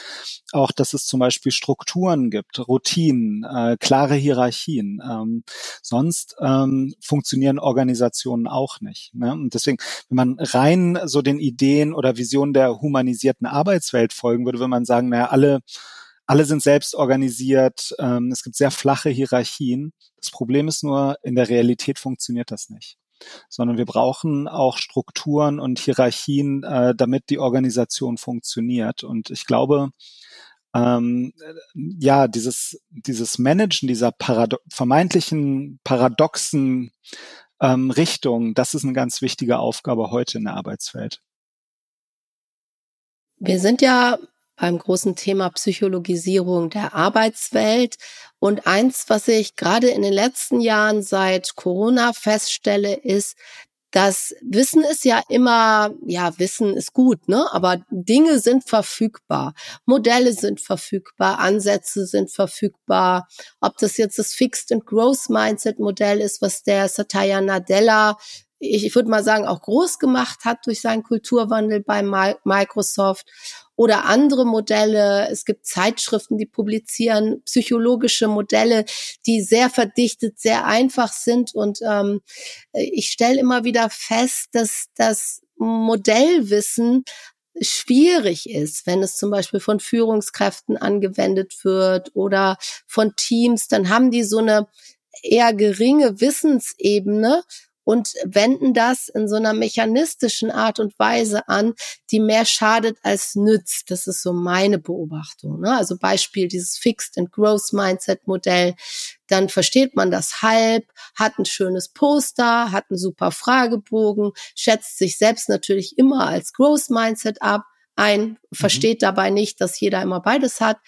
auch, dass es zum Beispiel Strukturen gibt, Routinen, äh, klare Hierarchien. Ähm, sonst ähm, funktionieren Organisationen auch nicht. Ne? Und deswegen, wenn man rein so den Ideen oder Visionen der humanisierten Arbeitswelt folgen würde, würde man sagen, naja, alle alle sind selbst organisiert. Ähm, es gibt sehr flache Hierarchien. Das Problem ist nur, in der Realität funktioniert das nicht sondern wir brauchen auch Strukturen und Hierarchien, äh, damit die Organisation funktioniert. Und ich glaube, ähm, ja, dieses, dieses Managen dieser Parado vermeintlichen paradoxen ähm, Richtung, das ist eine ganz wichtige Aufgabe heute in der Arbeitswelt. Wir sind ja beim großen Thema Psychologisierung der Arbeitswelt. Und eins, was ich gerade in den letzten Jahren seit Corona feststelle, ist, dass Wissen ist ja immer, ja, Wissen ist gut, ne? Aber Dinge sind verfügbar. Modelle sind verfügbar, Ansätze sind verfügbar. Ob das jetzt das Fixed and Growth Mindset Modell ist, was der Satya Nadella ich, ich würde mal sagen, auch groß gemacht hat durch seinen Kulturwandel bei Microsoft oder andere Modelle. Es gibt Zeitschriften, die publizieren psychologische Modelle, die sehr verdichtet, sehr einfach sind. Und ähm, ich stelle immer wieder fest, dass das Modellwissen schwierig ist, wenn es zum Beispiel von Führungskräften angewendet wird oder von Teams, dann haben die so eine eher geringe Wissensebene und wenden das in so einer mechanistischen Art und Weise an, die mehr schadet als nützt. Das ist so meine Beobachtung. Ne? Also Beispiel dieses Fixed and Growth Mindset Modell. Dann versteht man das halb, hat ein schönes Poster, hat einen super Fragebogen, schätzt sich selbst natürlich immer als Growth Mindset ab ein, mhm. versteht dabei nicht, dass jeder immer beides hat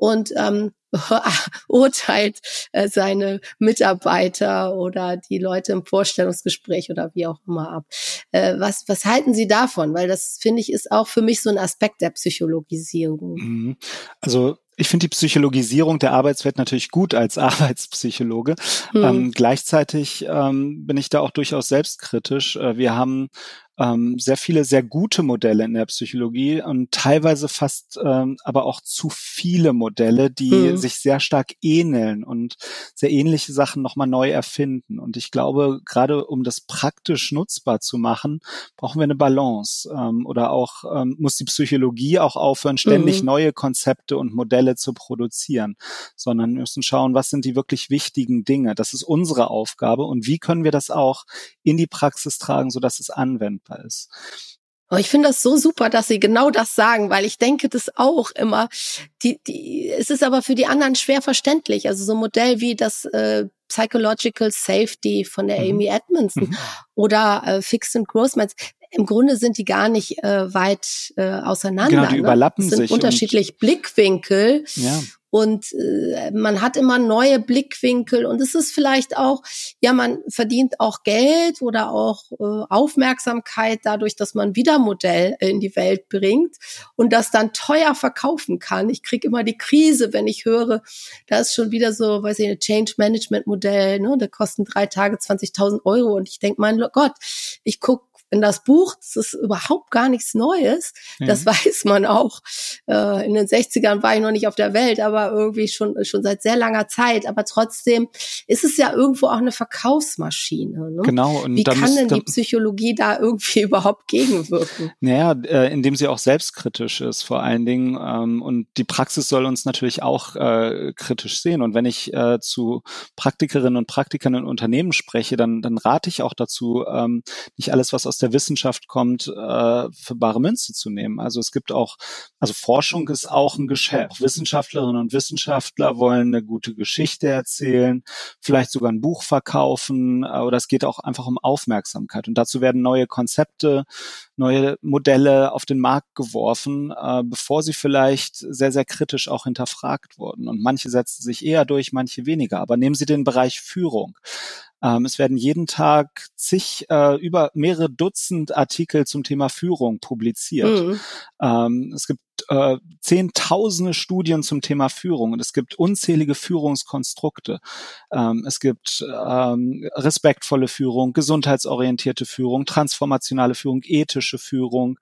und ähm, urteilt äh, seine Mitarbeiter oder die Leute im Vorstellungsgespräch oder wie auch immer ab. Äh, was, was halten Sie davon? Weil das, finde ich, ist auch für mich so ein Aspekt der Psychologisierung. Mhm. Also ich finde die Psychologisierung der Arbeitswelt natürlich gut als Arbeitspsychologe. Hm. Ähm, gleichzeitig ähm, bin ich da auch durchaus selbstkritisch. Äh, wir haben ähm, sehr viele sehr gute Modelle in der Psychologie und teilweise fast ähm, aber auch zu viele Modelle, die mhm. sich sehr stark ähneln und sehr ähnliche Sachen nochmal neu erfinden. Und ich glaube, gerade um das praktisch nutzbar zu machen, brauchen wir eine Balance. Ähm, oder auch ähm, muss die Psychologie auch aufhören, ständig mhm. neue Konzepte und Modelle zu produzieren, sondern wir müssen schauen, was sind die wirklich wichtigen Dinge. Das ist unsere Aufgabe und wie können wir das auch in die Praxis tragen, sodass es anwendbar greifbar ist. Oh, ich finde das so super, dass Sie genau das sagen, weil ich denke das auch immer. Die, die, es ist aber für die anderen schwer verständlich. Also so ein Modell wie das äh, Psychological Safety von der mhm. Amy Edmondson mhm. oder äh, Fixed and Growth Minds. Im Grunde sind die gar nicht äh, weit äh, auseinander. Genau, die ne? überlappen es sind sich. Unterschiedlich Blickwinkel. Ja und äh, man hat immer neue Blickwinkel. Und es ist vielleicht auch, ja, man verdient auch Geld oder auch äh, Aufmerksamkeit dadurch, dass man wieder Modell in die Welt bringt und das dann teuer verkaufen kann. Ich kriege immer die Krise, wenn ich höre, da ist schon wieder so, weiß ich, ein Change Management Modell, ne, da kosten drei Tage 20.000 Euro. Und ich denke, mein Gott, ich guck in das Buch, das ist überhaupt gar nichts Neues. Mhm. Das weiß man auch. Äh, in den 60ern war ich noch nicht auf der Welt, aber irgendwie schon, schon seit sehr langer Zeit. Aber trotzdem ist es ja irgendwo auch eine Verkaufsmaschine. Ne? Genau. Und Wie kann denn die Psychologie da irgendwie überhaupt gegenwirken? Naja, äh, indem sie auch selbstkritisch ist vor allen Dingen. Ähm, und die Praxis soll uns natürlich auch äh, kritisch sehen. Und wenn ich äh, zu Praktikerinnen und Praktikern in Unternehmen spreche, dann, dann rate ich auch dazu, ähm, nicht alles, was aus der Wissenschaft kommt, äh, für bare Münze zu nehmen. Also es gibt auch, also Forschung ist auch ein Geschäft. Wissenschaftlerinnen und Wissenschaftler wollen eine gute Geschichte erzählen, vielleicht sogar ein Buch verkaufen, äh, oder es geht auch einfach um Aufmerksamkeit. Und dazu werden neue Konzepte, neue Modelle auf den Markt geworfen, äh, bevor sie vielleicht sehr, sehr kritisch auch hinterfragt wurden. Und manche setzen sich eher durch, manche weniger. Aber nehmen Sie den Bereich Führung. Ähm, es werden jeden Tag zig, äh, über mehrere Dutzend Artikel zum Thema Führung publiziert. Mhm. Ähm, es gibt äh, zehntausende Studien zum Thema Führung und es gibt unzählige Führungskonstrukte. Ähm, es gibt ähm, respektvolle Führung, gesundheitsorientierte Führung, transformationale Führung, ethische Führung.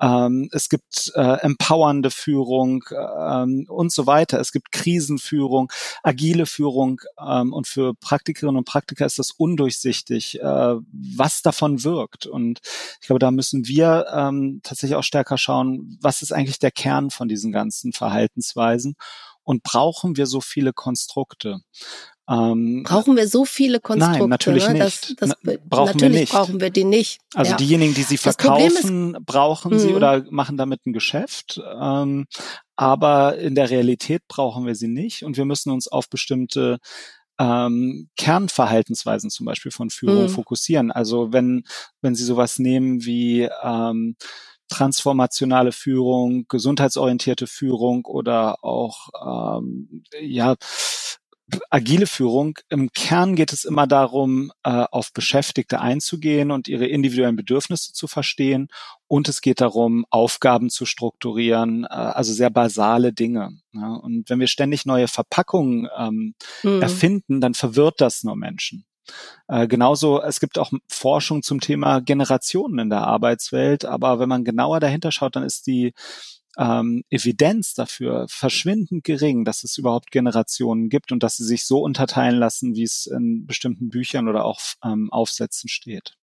Ähm, es gibt äh, empowernde Führung ähm, und so weiter. Es gibt Krisenführung, agile Führung ähm, und für Praktikerinnen und Praktiker ist das undurchsichtig, äh, was davon wirkt. Und ich glaube, da müssen wir ähm, tatsächlich auch stärker schauen, was ist eigentlich der Kern von diesen ganzen Verhaltensweisen und brauchen wir so viele Konstrukte? Ähm, brauchen wir so viele Konstrukte? Nein, natürlich ne? nicht. Das, das, brauchen natürlich wir nicht. brauchen wir die nicht. Also ja. diejenigen, die sie verkaufen, ist, brauchen sie mhm. oder machen damit ein Geschäft. Ähm, aber in der Realität brauchen wir sie nicht und wir müssen uns auf bestimmte ähm, Kernverhaltensweisen zum Beispiel von Führung mhm. fokussieren. Also wenn, wenn Sie sowas nehmen wie ähm, transformationale Führung, gesundheitsorientierte Führung oder auch ähm, ja agile Führung. Im Kern geht es immer darum, äh, auf Beschäftigte einzugehen und ihre individuellen Bedürfnisse zu verstehen. Und es geht darum, Aufgaben zu strukturieren, äh, also sehr basale Dinge. Ja. Und wenn wir ständig neue Verpackungen ähm, mhm. erfinden, dann verwirrt das nur Menschen. Äh, genauso, es gibt auch Forschung zum Thema Generationen in der Arbeitswelt, aber wenn man genauer dahinter schaut, dann ist die ähm, Evidenz dafür verschwindend gering, dass es überhaupt Generationen gibt und dass sie sich so unterteilen lassen, wie es in bestimmten Büchern oder auch ähm, Aufsätzen steht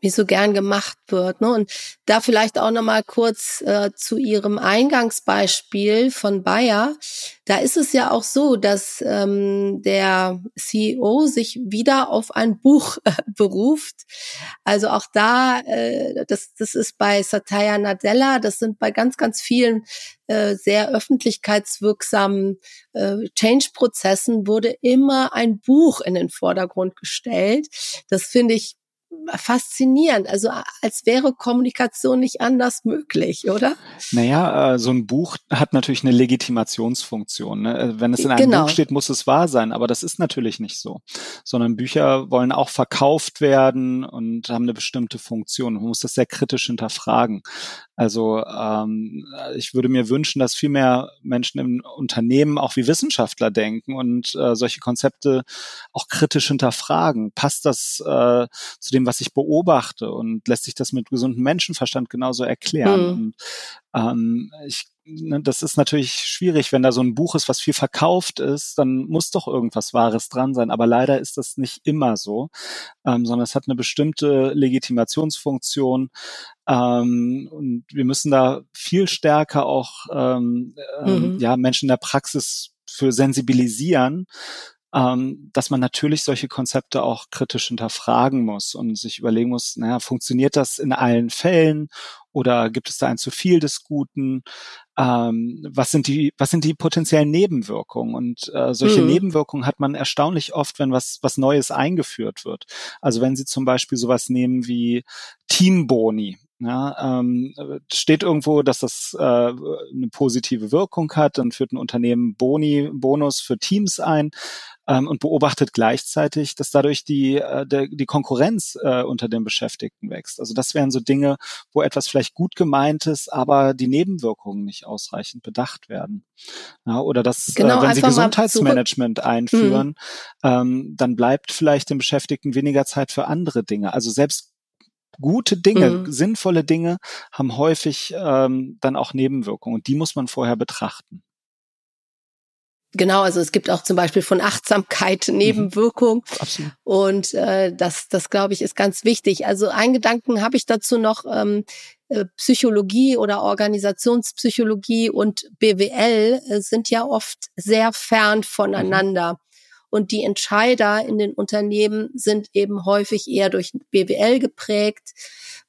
wie so gern gemacht wird. Ne? Und da vielleicht auch nochmal kurz äh, zu Ihrem Eingangsbeispiel von Bayer. Da ist es ja auch so, dass ähm, der CEO sich wieder auf ein Buch äh, beruft. Also auch da, äh, das, das ist bei Satya Nadella, das sind bei ganz, ganz vielen äh, sehr öffentlichkeitswirksamen äh, Change-Prozessen wurde immer ein Buch in den Vordergrund gestellt. Das finde ich faszinierend. Also als wäre Kommunikation nicht anders möglich, oder? Naja, äh, so ein Buch hat natürlich eine Legitimationsfunktion. Ne? Äh, wenn es in einem genau. Buch steht, muss es wahr sein, aber das ist natürlich nicht so. Sondern Bücher wollen auch verkauft werden und haben eine bestimmte Funktion. Man muss das sehr kritisch hinterfragen. Also ähm, ich würde mir wünschen, dass viel mehr Menschen im Unternehmen auch wie Wissenschaftler denken und äh, solche Konzepte auch kritisch hinterfragen. Passt das äh, zu dem, was ich beobachte und lässt sich das mit gesundem Menschenverstand genauso erklären? Mhm. Und, ähm, ich ne, das ist natürlich schwierig, wenn da so ein Buch ist, was viel verkauft ist, dann muss doch irgendwas Wahres dran sein. Aber leider ist das nicht immer so, ähm, sondern es hat eine bestimmte Legitimationsfunktion. Ähm, und wir müssen da viel stärker auch ähm, ähm mhm. ja, Menschen in der Praxis für sensibilisieren, ähm, dass man natürlich solche Konzepte auch kritisch hinterfragen muss und sich überlegen muss, naja, funktioniert das in allen Fällen oder gibt es da ein zu viel des Guten? Ähm, was sind die, was sind die potenziellen Nebenwirkungen? Und äh, solche mhm. Nebenwirkungen hat man erstaunlich oft, wenn was, was Neues eingeführt wird. Also wenn Sie zum Beispiel sowas nehmen wie Teamboni. Ja, ähm, steht irgendwo, dass das äh, eine positive Wirkung hat, dann führt ein Unternehmen Boni, Bonus für Teams ein ähm, und beobachtet gleichzeitig, dass dadurch die, äh, der, die Konkurrenz äh, unter den Beschäftigten wächst. Also das wären so Dinge, wo etwas vielleicht gut gemeint ist, aber die Nebenwirkungen nicht ausreichend bedacht werden. Ja, oder dass, äh, genau, äh, wenn sie Gesundheitsmanagement einführen, mhm. ähm, dann bleibt vielleicht den Beschäftigten weniger Zeit für andere Dinge. Also selbst gute Dinge, mhm. sinnvolle Dinge haben häufig ähm, dann auch Nebenwirkungen und die muss man vorher betrachten. Genau, also es gibt auch zum Beispiel von Achtsamkeit mhm. Nebenwirkung. Absolut. Und äh, das, das glaube ich, ist ganz wichtig. Also einen Gedanken habe ich dazu noch. Ähm, äh, Psychologie oder Organisationspsychologie und BWL äh, sind ja oft sehr fern voneinander. Mhm. Und die Entscheider in den Unternehmen sind eben häufig eher durch BWL geprägt,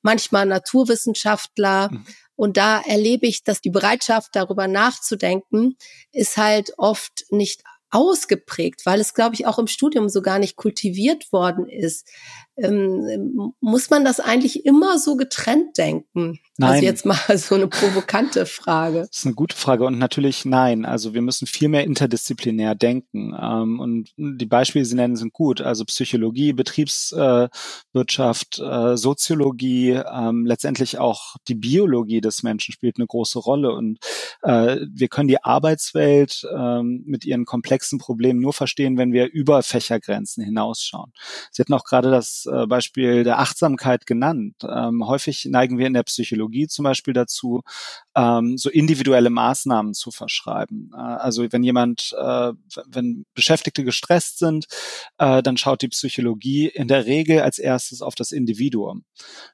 manchmal Naturwissenschaftler. Mhm. Und da erlebe ich, dass die Bereitschaft, darüber nachzudenken, ist halt oft nicht ausgeprägt, weil es, glaube ich, auch im Studium so gar nicht kultiviert worden ist. Ähm, muss man das eigentlich immer so getrennt denken? Also nein. Also jetzt mal so eine provokante Frage. Das ist eine gute Frage und natürlich nein. Also wir müssen viel mehr interdisziplinär denken. Ähm, und die Beispiele, die Sie nennen, sind gut. Also Psychologie, Betriebswirtschaft, äh, Soziologie, ähm, letztendlich auch die Biologie des Menschen spielt eine große Rolle. Und äh, wir können die Arbeitswelt ähm, mit ihren komplexen Problemen nur verstehen, wenn wir über Fächergrenzen hinausschauen. Sie hatten auch gerade das äh, Beispiel der Achtsamkeit genannt. Ähm, häufig neigen wir in der Psychologie zum Beispiel dazu, ähm, so individuelle Maßnahmen zu verschreiben. Äh, also wenn jemand, äh, wenn Beschäftigte gestresst sind, äh, dann schaut die Psychologie in der Regel als erstes auf das Individuum.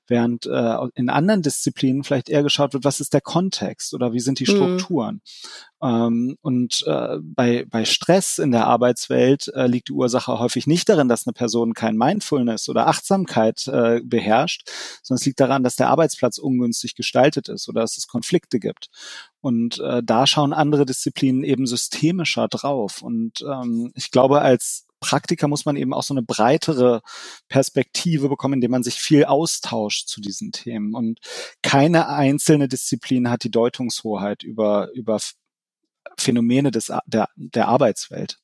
Während äh, in anderen Disziplinen vielleicht eher geschaut wird, was ist der Kontext oder wie sind die mhm. Strukturen. Mhm. Ähm, und äh, bei, bei Stress in der Arbeitswelt äh, liegt die Ursache häufig nicht darin, dass eine Person kein Mindfulness oder Achtsamkeit äh, beherrscht, sondern es liegt daran, dass der Arbeitsplatz ungünstig gestaltet ist oder dass es Konflikte gibt. Und äh, da schauen andere Disziplinen eben systemischer drauf. Und ähm, ich glaube, als Praktiker muss man eben auch so eine breitere Perspektive bekommen, indem man sich viel austauscht zu diesen Themen. Und keine einzelne Disziplin hat die Deutungshoheit über, über Phänomene des, der, der Arbeitswelt.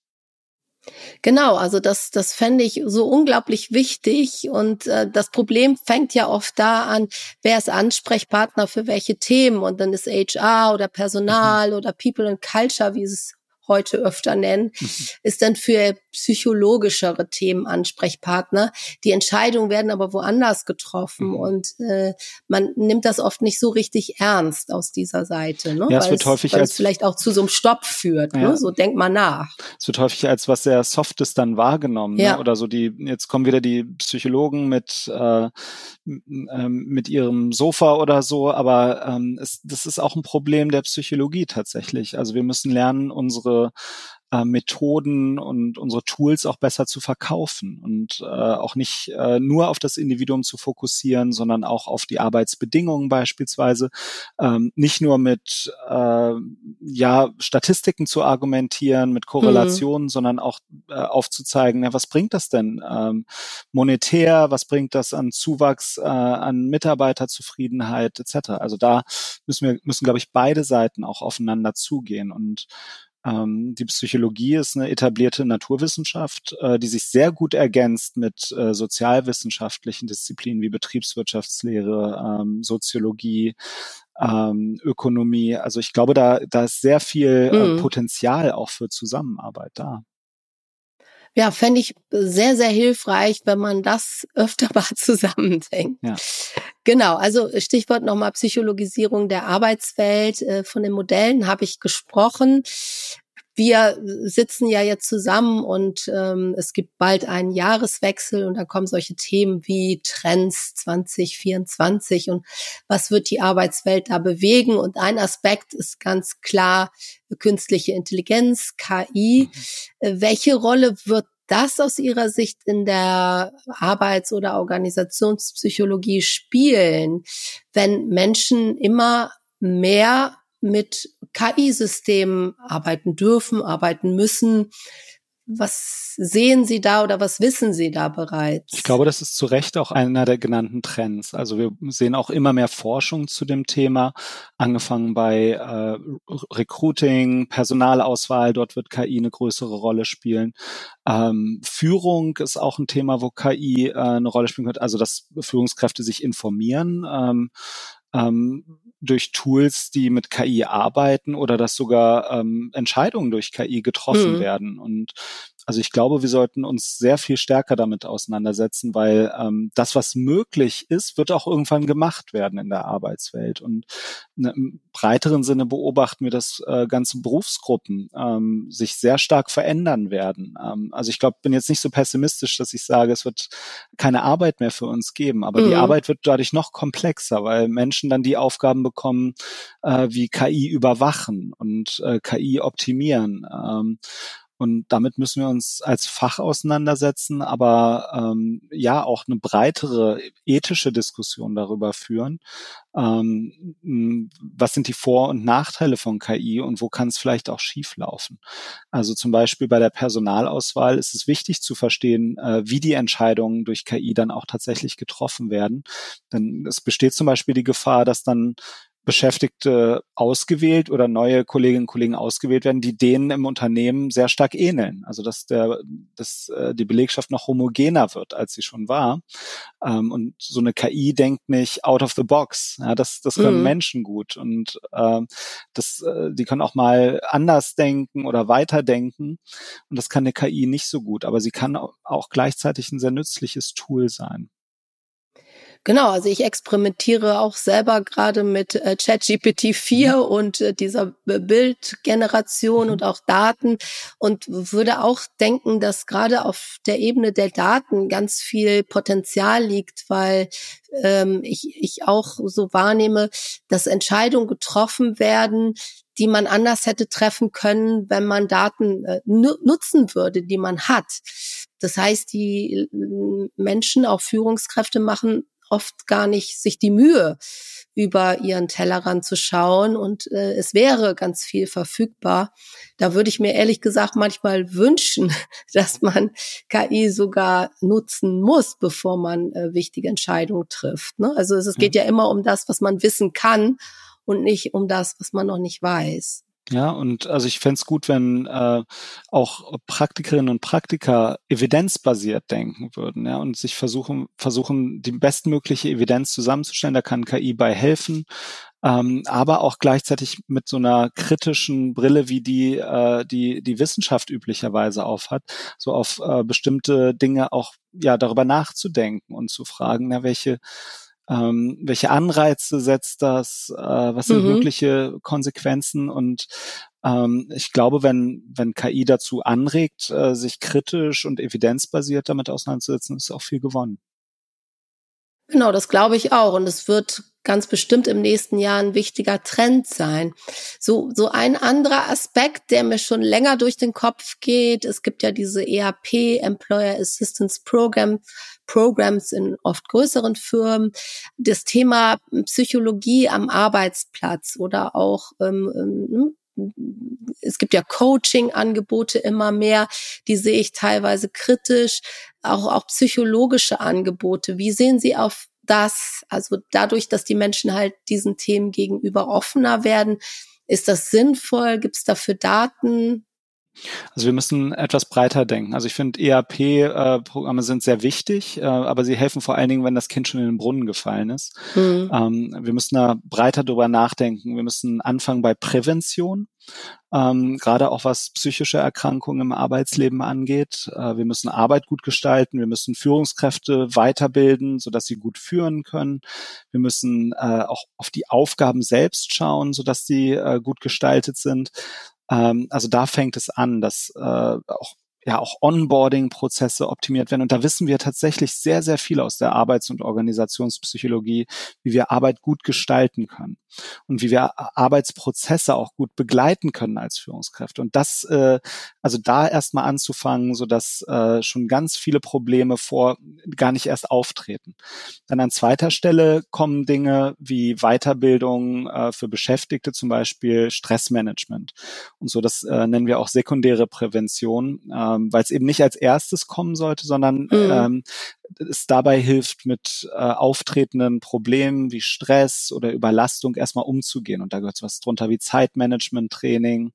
Genau, also das, das fände ich so unglaublich wichtig. Und äh, das Problem fängt ja oft da an, wer ist Ansprechpartner für welche Themen. Und dann ist HR oder Personal mhm. oder People and Culture, wie es heute öfter nennen, mhm. ist dann für psychologischere Themen Ansprechpartner. Die Entscheidungen werden aber woanders getroffen mhm. und äh, man nimmt das oft nicht so richtig ernst aus dieser Seite, ne? Ja, es wird es, häufig weil als, es vielleicht auch zu so einem Stopp führt. Ne? Ja. Ne? So denkt man nach. Es wird häufig als was sehr Softes dann wahrgenommen, ne? ja. ne? oder so die. Jetzt kommen wieder die Psychologen mit äh, ähm, mit ihrem Sofa oder so, aber ähm, es, das ist auch ein Problem der Psychologie tatsächlich. Also wir müssen lernen, unsere äh, Methoden und unsere Tools auch besser zu verkaufen und äh, auch nicht äh, nur auf das Individuum zu fokussieren, sondern auch auf die Arbeitsbedingungen beispielsweise. Ähm, nicht nur mit äh, ja, Statistiken zu argumentieren, mit Korrelationen, mhm. sondern auch äh, aufzuzeigen, ja, was bringt das denn ähm, monetär, was bringt das an Zuwachs, äh, an Mitarbeiterzufriedenheit etc. Also da müssen wir, müssen, glaube ich, beide Seiten auch aufeinander zugehen und ähm, die Psychologie ist eine etablierte Naturwissenschaft, äh, die sich sehr gut ergänzt mit äh, sozialwissenschaftlichen Disziplinen wie Betriebswirtschaftslehre, ähm, Soziologie, ähm, Ökonomie. Also ich glaube, da, da ist sehr viel äh, mhm. Potenzial auch für Zusammenarbeit da. Ja, fände ich sehr, sehr hilfreich, wenn man das öfter mal zusammendenkt. Ja. Genau, also Stichwort nochmal Psychologisierung der Arbeitswelt. Äh, von den Modellen habe ich gesprochen. Wir sitzen ja jetzt zusammen und ähm, es gibt bald einen Jahreswechsel und da kommen solche Themen wie Trends 2024 und was wird die Arbeitswelt da bewegen. Und ein Aspekt ist ganz klar künstliche Intelligenz, KI. Mhm. Welche Rolle wird das aus Ihrer Sicht in der Arbeits- oder Organisationspsychologie spielen, wenn Menschen immer mehr mit KI-Systemen arbeiten dürfen, arbeiten müssen, was sehen Sie da oder was wissen Sie da bereits? Ich glaube, das ist zu Recht auch einer der genannten Trends. Also wir sehen auch immer mehr Forschung zu dem Thema, angefangen bei äh, Recruiting, Personalauswahl, dort wird KI eine größere Rolle spielen. Ähm, Führung ist auch ein Thema, wo KI äh, eine Rolle spielen wird, also dass Führungskräfte sich informieren. Ähm, ähm, durch Tools, die mit KI arbeiten oder dass sogar ähm, Entscheidungen durch KI getroffen mhm. werden. Und also ich glaube, wir sollten uns sehr viel stärker damit auseinandersetzen, weil ähm, das, was möglich ist, wird auch irgendwann gemacht werden in der Arbeitswelt. Und ne, im breiteren Sinne beobachten wir, dass äh, ganze Berufsgruppen ähm, sich sehr stark verändern werden. Ähm, also ich glaube, bin jetzt nicht so pessimistisch, dass ich sage, es wird keine Arbeit mehr für uns geben, aber mhm. die Arbeit wird dadurch noch komplexer, weil Menschen dann die Aufgaben bekommen, äh, wie KI überwachen und äh, KI optimieren. Ähm, und damit müssen wir uns als Fach auseinandersetzen, aber ähm, ja auch eine breitere ethische Diskussion darüber führen. Ähm, was sind die Vor- und Nachteile von KI und wo kann es vielleicht auch schieflaufen? Also zum Beispiel bei der Personalauswahl ist es wichtig zu verstehen, äh, wie die Entscheidungen durch KI dann auch tatsächlich getroffen werden. Denn es besteht zum Beispiel die Gefahr, dass dann Beschäftigte ausgewählt oder neue Kolleginnen und Kollegen ausgewählt werden, die denen im Unternehmen sehr stark ähneln. Also dass der, dass äh, die Belegschaft noch homogener wird, als sie schon war. Ähm, und so eine KI denkt nicht out of the box. Ja, das, das können mhm. Menschen gut und äh, das, äh, die können auch mal anders denken oder weiterdenken. Und das kann eine KI nicht so gut, aber sie kann auch gleichzeitig ein sehr nützliches Tool sein. Genau, also ich experimentiere auch selber gerade mit äh, ChatGPT 4 mhm. und äh, dieser Bildgeneration mhm. und auch Daten und würde auch denken, dass gerade auf der Ebene der Daten ganz viel Potenzial liegt, weil ähm, ich, ich auch so wahrnehme, dass Entscheidungen getroffen werden, die man anders hätte treffen können, wenn man Daten äh, nutzen würde, die man hat. Das heißt, die Menschen, auch Führungskräfte machen oft gar nicht sich die Mühe, über ihren Tellerrand zu schauen und äh, es wäre ganz viel verfügbar. Da würde ich mir ehrlich gesagt manchmal wünschen, dass man KI sogar nutzen muss, bevor man äh, wichtige Entscheidungen trifft. Ne? Also es, es geht ja immer um das, was man wissen kann und nicht um das, was man noch nicht weiß. Ja, und also ich fände es gut, wenn äh, auch Praktikerinnen und Praktiker evidenzbasiert denken würden, ja, und sich versuchen, versuchen, die bestmögliche Evidenz zusammenzustellen. Da kann KI bei helfen, ähm, aber auch gleichzeitig mit so einer kritischen Brille, wie die äh, die die Wissenschaft üblicherweise aufhat, so auf äh, bestimmte Dinge auch ja darüber nachzudenken und zu fragen, na welche ähm, welche Anreize setzt das, äh, was sind mhm. mögliche Konsequenzen und ähm, ich glaube, wenn, wenn KI dazu anregt, äh, sich kritisch und evidenzbasiert damit auseinanderzusetzen, ist auch viel gewonnen. Genau, das glaube ich auch. Und es wird ganz bestimmt im nächsten Jahr ein wichtiger Trend sein. So, so ein anderer Aspekt, der mir schon länger durch den Kopf geht. Es gibt ja diese EAP, Employer Assistance Program, Programs in oft größeren Firmen. Das Thema Psychologie am Arbeitsplatz oder auch ähm, ähm es gibt ja Coaching-Angebote immer mehr, die sehe ich teilweise kritisch, auch, auch psychologische Angebote. Wie sehen Sie auf das? Also dadurch, dass die Menschen halt diesen Themen gegenüber offener werden, ist das sinnvoll? Gibt es dafür Daten? Also wir müssen etwas breiter denken. Also ich finde, ERP-Programme äh, sind sehr wichtig, äh, aber sie helfen vor allen Dingen, wenn das Kind schon in den Brunnen gefallen ist. Mhm. Ähm, wir müssen da breiter drüber nachdenken. Wir müssen anfangen bei Prävention. Ähm, gerade auch was psychische Erkrankungen im Arbeitsleben angeht. Äh, wir müssen Arbeit gut gestalten, wir müssen Führungskräfte weiterbilden, sodass sie gut führen können. Wir müssen äh, auch auf die Aufgaben selbst schauen, sodass sie äh, gut gestaltet sind. Ähm, also da fängt es an, dass äh, auch ja auch Onboarding-Prozesse optimiert werden. Und da wissen wir tatsächlich sehr, sehr viel aus der Arbeits- und Organisationspsychologie, wie wir Arbeit gut gestalten können und wie wir Arbeitsprozesse auch gut begleiten können als Führungskräfte. Und das, äh, also da erstmal anzufangen, so dass äh, schon ganz viele Probleme vor gar nicht erst auftreten. Dann an zweiter Stelle kommen Dinge wie Weiterbildung äh, für Beschäftigte, zum Beispiel Stressmanagement und so. Das äh, nennen wir auch sekundäre Prävention. Äh, ähm, weil es eben nicht als erstes kommen sollte, sondern mhm. ähm, es dabei hilft, mit äh, auftretenden Problemen wie Stress oder Überlastung erstmal umzugehen. Und da gehört was drunter wie Zeitmanagement-Training,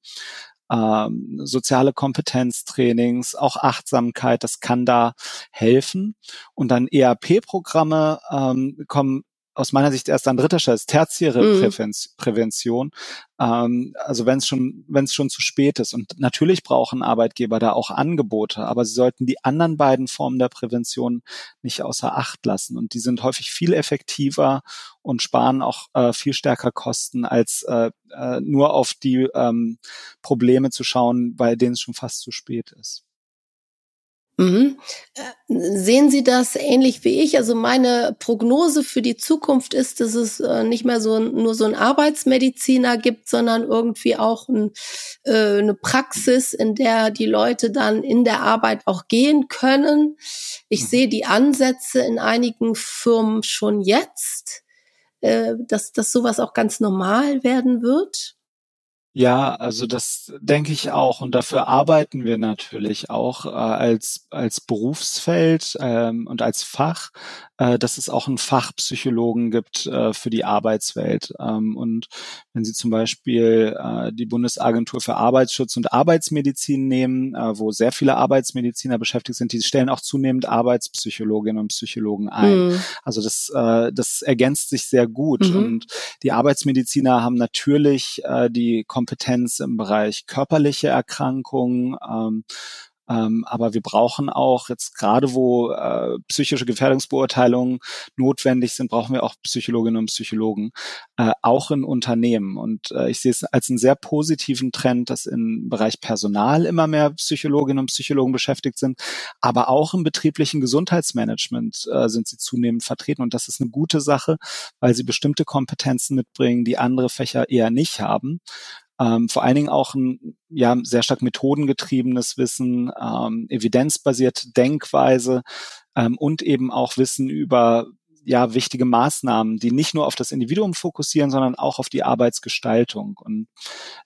ähm, soziale Kompetenztrainings, auch Achtsamkeit, das kann da helfen. Und dann ERP-Programme ähm, kommen aus meiner Sicht erst an dritter Stelle, ist tertiäre mhm. Prävention. Ähm, also wenn es schon, wenn es schon zu spät ist. Und natürlich brauchen Arbeitgeber da auch Angebote, aber sie sollten die anderen beiden Formen der Prävention nicht außer Acht lassen. Und die sind häufig viel effektiver und sparen auch äh, viel stärker Kosten, als äh, äh, nur auf die ähm, Probleme zu schauen, bei denen es schon fast zu spät ist. Mhm. Äh, sehen Sie das ähnlich wie ich? Also meine Prognose für die Zukunft ist, dass es äh, nicht mehr so nur so ein Arbeitsmediziner gibt, sondern irgendwie auch ein, äh, eine Praxis, in der die Leute dann in der Arbeit auch gehen können. Ich mhm. sehe die Ansätze in einigen Firmen schon jetzt, dass, dass sowas auch ganz normal werden wird. Ja, also das denke ich auch und dafür arbeiten wir natürlich auch äh, als als Berufsfeld ähm, und als Fach, äh, dass es auch einen Fachpsychologen gibt äh, für die Arbeitswelt. Ähm, und wenn Sie zum Beispiel äh, die Bundesagentur für Arbeitsschutz und Arbeitsmedizin nehmen, äh, wo sehr viele Arbeitsmediziner beschäftigt sind, die stellen auch zunehmend Arbeitspsychologinnen und Psychologen ein. Mhm. Also das äh, das ergänzt sich sehr gut mhm. und die Arbeitsmediziner haben natürlich äh, die Kompetenz im Bereich körperliche Erkrankungen, ähm, ähm, aber wir brauchen auch jetzt gerade, wo äh, psychische Gefährdungsbeurteilungen notwendig sind, brauchen wir auch Psychologinnen und Psychologen, äh, auch in Unternehmen. Und äh, ich sehe es als einen sehr positiven Trend, dass im Bereich Personal immer mehr Psychologinnen und Psychologen beschäftigt sind, aber auch im betrieblichen Gesundheitsmanagement äh, sind sie zunehmend vertreten. Und das ist eine gute Sache, weil sie bestimmte Kompetenzen mitbringen, die andere Fächer eher nicht haben ähm, vor allen Dingen auch ein ja, sehr stark methodengetriebenes Wissen, ähm, evidenzbasierte Denkweise ähm, und eben auch Wissen über ja wichtige Maßnahmen, die nicht nur auf das Individuum fokussieren, sondern auch auf die Arbeitsgestaltung. Und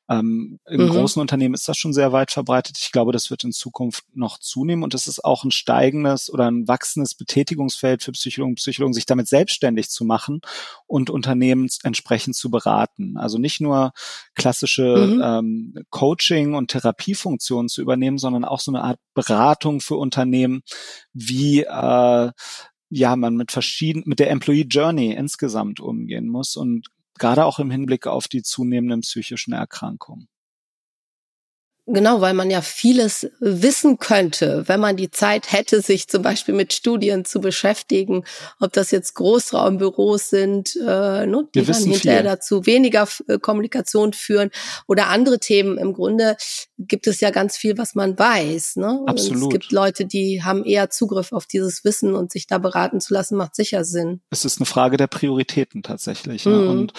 ähm, in mhm. großen Unternehmen ist das schon sehr weit verbreitet. Ich glaube, das wird in Zukunft noch zunehmen und es ist auch ein steigendes oder ein wachsendes Betätigungsfeld für Psychologen und Psychologen, sich damit selbstständig zu machen und Unternehmen entsprechend zu beraten. Also nicht nur klassische mhm. ähm, Coaching- und Therapiefunktionen zu übernehmen, sondern auch so eine Art Beratung für Unternehmen, wie äh, ja, man mit verschiedenen, mit der Employee Journey insgesamt umgehen muss und gerade auch im Hinblick auf die zunehmenden psychischen Erkrankungen. Genau, weil man ja vieles wissen könnte, wenn man die Zeit hätte, sich zum Beispiel mit Studien zu beschäftigen, ob das jetzt Großraumbüros sind, äh, ne, die dann hinterher viel. dazu weniger äh, Kommunikation führen oder andere Themen. Im Grunde gibt es ja ganz viel, was man weiß. Ne? Absolut. Und es gibt Leute, die haben eher Zugriff auf dieses Wissen und sich da beraten zu lassen, macht sicher Sinn. Es ist eine Frage der Prioritäten tatsächlich. Ne? Mhm. Und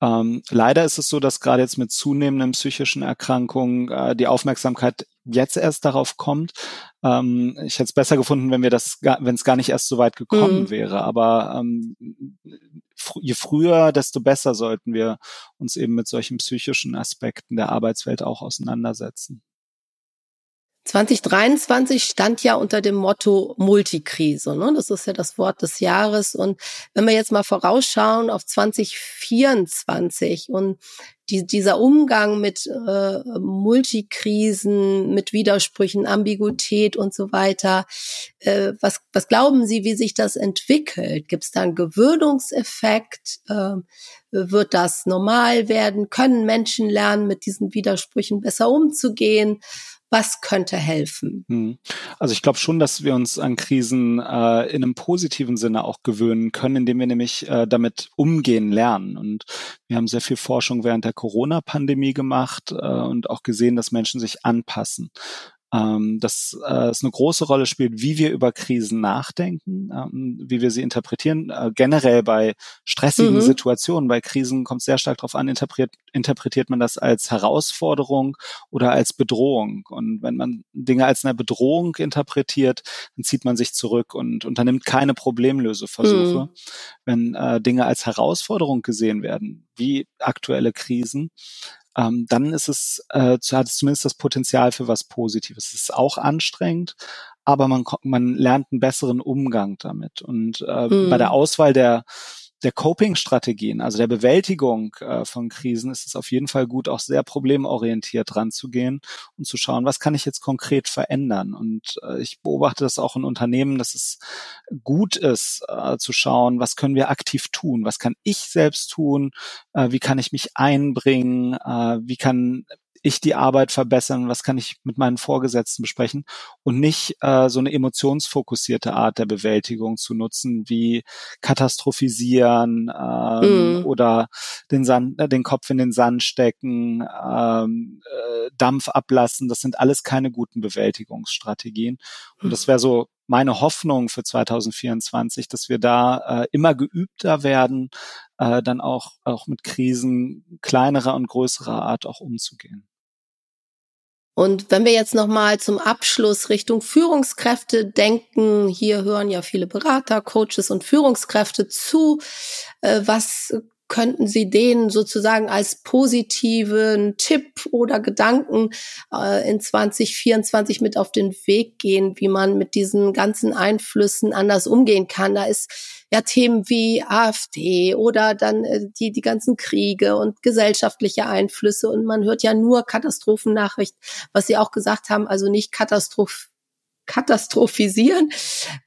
ähm, leider ist es so, dass gerade jetzt mit zunehmenden psychischen Erkrankungen äh, die Aufmerksamkeit jetzt erst darauf kommt. Ähm, ich hätte es besser gefunden, wenn wir das, wenn es gar nicht erst so weit gekommen mhm. wäre. Aber ähm, je früher, desto besser sollten wir uns eben mit solchen psychischen Aspekten der Arbeitswelt auch auseinandersetzen. 2023 stand ja unter dem Motto Multikrise. Ne? Das ist ja das Wort des Jahres. Und wenn wir jetzt mal vorausschauen auf 2024 und die, dieser Umgang mit äh, Multikrisen, mit Widersprüchen, Ambiguität und so weiter, äh, was, was glauben Sie, wie sich das entwickelt? Gibt es da einen Gewöhnungseffekt? Äh, wird das normal werden? Können Menschen lernen, mit diesen Widersprüchen besser umzugehen? Was könnte helfen? Hm. Also ich glaube schon, dass wir uns an Krisen äh, in einem positiven Sinne auch gewöhnen können, indem wir nämlich äh, damit umgehen lernen. Und wir haben sehr viel Forschung während der Corona-Pandemie gemacht äh, und auch gesehen, dass Menschen sich anpassen ähm, dass äh, es eine große Rolle spielt, wie wir über Krisen nachdenken, ähm, wie wir sie interpretieren. Äh, generell bei stressigen mhm. Situationen, bei Krisen kommt sehr stark darauf an, interpretiert, interpretiert man das als Herausforderung oder als Bedrohung. Und wenn man Dinge als eine Bedrohung interpretiert, dann zieht man sich zurück und unternimmt keine Problemlöseversuche. Mhm. Wenn äh, Dinge als Herausforderung gesehen werden, wie aktuelle Krisen, ähm, dann ist es, äh, hat es zumindest das Potenzial für was Positives. Es ist auch anstrengend, aber man, man lernt einen besseren Umgang damit. Und äh, mhm. bei der Auswahl der der Coping-Strategien, also der Bewältigung äh, von Krisen, ist es auf jeden Fall gut, auch sehr problemorientiert ranzugehen und zu schauen, was kann ich jetzt konkret verändern. Und äh, ich beobachte das auch in Unternehmen, dass es gut ist, äh, zu schauen, was können wir aktiv tun, was kann ich selbst tun, äh, wie kann ich mich einbringen, äh, wie kann ich die Arbeit verbessern, was kann ich mit meinen Vorgesetzten besprechen und nicht äh, so eine emotionsfokussierte Art der Bewältigung zu nutzen, wie katastrophisieren ähm, mm. oder den, Sand, äh, den Kopf in den Sand stecken, ähm, äh, Dampf ablassen. Das sind alles keine guten Bewältigungsstrategien. Und das wäre so meine Hoffnung für 2024, dass wir da äh, immer geübter werden, äh, dann auch, auch mit Krisen kleinerer und größerer Art auch umzugehen. Und wenn wir jetzt nochmal zum Abschluss Richtung Führungskräfte denken, hier hören ja viele Berater, Coaches und Führungskräfte zu. Äh, was könnten Sie denen sozusagen als positiven Tipp oder Gedanken äh, in 2024 mit auf den Weg gehen, wie man mit diesen ganzen Einflüssen anders umgehen kann? Da ist ja Themen wie AfD oder dann äh, die, die ganzen Kriege und gesellschaftliche Einflüsse und man hört ja nur Katastrophennachrichten, was Sie auch gesagt haben, also nicht Katastroph katastrophisieren.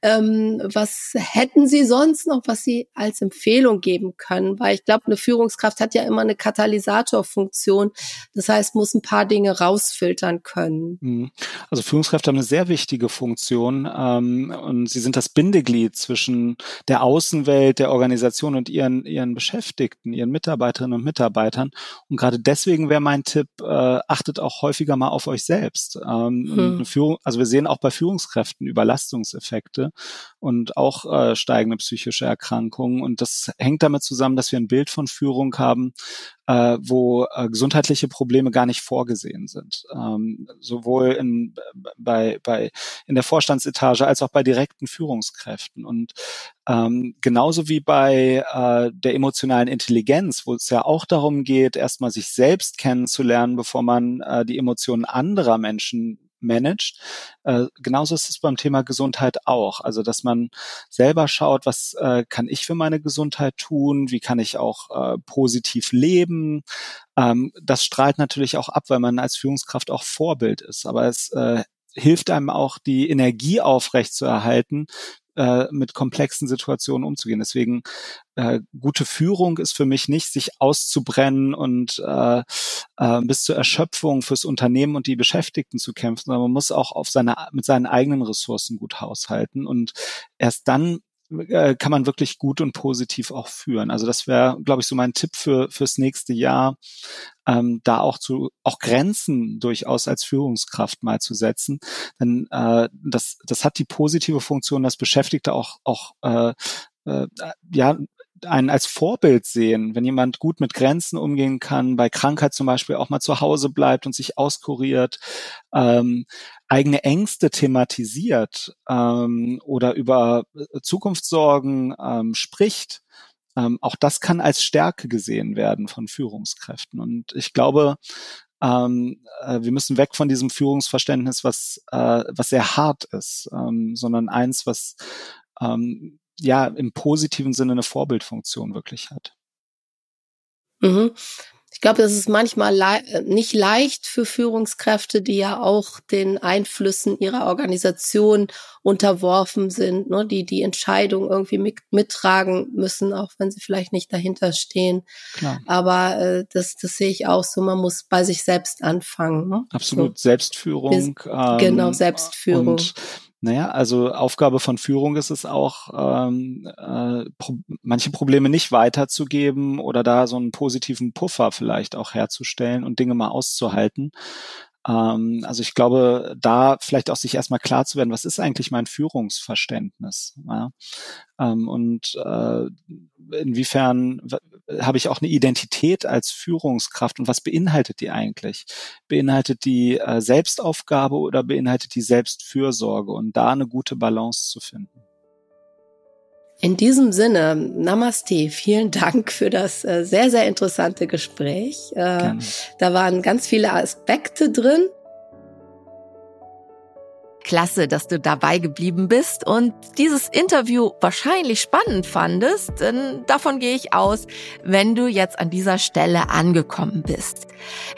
Ähm, was hätten Sie sonst noch, was Sie als Empfehlung geben können? Weil ich glaube, eine Führungskraft hat ja immer eine Katalysatorfunktion. Das heißt, muss ein paar Dinge rausfiltern können. Mhm. Also Führungskräfte haben eine sehr wichtige Funktion ähm, und sie sind das Bindeglied zwischen der Außenwelt, der Organisation und ihren, ihren Beschäftigten, ihren Mitarbeiterinnen und Mitarbeitern. Und gerade deswegen wäre mein Tipp, äh, achtet auch häufiger mal auf euch selbst. Ähm, hm. Führung, also wir sehen auch bei Führungskräften, Führungskräften Überlastungseffekte und auch äh, steigende psychische Erkrankungen. Und das hängt damit zusammen, dass wir ein Bild von Führung haben, äh, wo äh, gesundheitliche Probleme gar nicht vorgesehen sind. Ähm, sowohl in, bei, bei, in der Vorstandsetage als auch bei direkten Führungskräften. Und ähm, genauso wie bei äh, der emotionalen Intelligenz, wo es ja auch darum geht, erstmal sich selbst kennenzulernen, bevor man äh, die Emotionen anderer Menschen managt. Äh, genauso ist es beim Thema Gesundheit auch. Also, dass man selber schaut, was äh, kann ich für meine Gesundheit tun, wie kann ich auch äh, positiv leben. Ähm, das strahlt natürlich auch ab, weil man als Führungskraft auch Vorbild ist. Aber es äh, hilft einem auch, die Energie aufrecht zu erhalten, äh, mit komplexen Situationen umzugehen. Deswegen äh, gute Führung ist für mich nicht, sich auszubrennen und äh, äh, bis zur Erschöpfung fürs Unternehmen und die Beschäftigten zu kämpfen, sondern man muss auch auf seine, mit seinen eigenen Ressourcen gut haushalten. Und erst dann äh, kann man wirklich gut und positiv auch führen. Also das wäre, glaube ich, so mein Tipp für fürs nächste Jahr, ähm, da auch zu auch Grenzen durchaus als Führungskraft mal zu setzen. Denn äh, das das hat die positive Funktion, dass Beschäftigte auch auch äh, äh, ja einen als Vorbild sehen, wenn jemand gut mit Grenzen umgehen kann, bei Krankheit zum Beispiel auch mal zu Hause bleibt und sich auskuriert, ähm, eigene Ängste thematisiert ähm, oder über äh, Zukunftssorgen ähm, spricht, ähm, auch das kann als Stärke gesehen werden von Führungskräften. Und ich glaube, ähm, äh, wir müssen weg von diesem Führungsverständnis, was, äh, was sehr hart ist, ähm, sondern eins, was ähm, ja im positiven Sinne eine Vorbildfunktion wirklich hat. Mhm. Ich glaube, das ist manchmal le nicht leicht für Führungskräfte, die ja auch den Einflüssen ihrer Organisation unterworfen sind, ne, die die Entscheidung irgendwie mit, mittragen müssen, auch wenn sie vielleicht nicht dahinter stehen. Klar. Aber äh, das, das sehe ich auch so, man muss bei sich selbst anfangen. Ne? Absolut, so. Selbstführung. Ähm, genau, Selbstführung. Und naja, also Aufgabe von Führung ist es auch, ähm, äh, pro manche Probleme nicht weiterzugeben oder da so einen positiven Puffer vielleicht auch herzustellen und Dinge mal auszuhalten. Ähm, also ich glaube, da vielleicht auch sich erstmal klar zu werden, was ist eigentlich mein Führungsverständnis? Ja? Ähm, und äh, inwiefern habe ich auch eine Identität als Führungskraft und was beinhaltet die eigentlich? Beinhaltet die äh, Selbstaufgabe oder beinhaltet die Selbstfürsorge und da eine gute Balance zu finden? In diesem Sinne, Namaste, vielen Dank für das äh, sehr, sehr interessante Gespräch. Äh, da waren ganz viele Aspekte drin. Klasse, dass du dabei geblieben bist und dieses Interview wahrscheinlich spannend fandest, denn davon gehe ich aus, wenn du jetzt an dieser Stelle angekommen bist.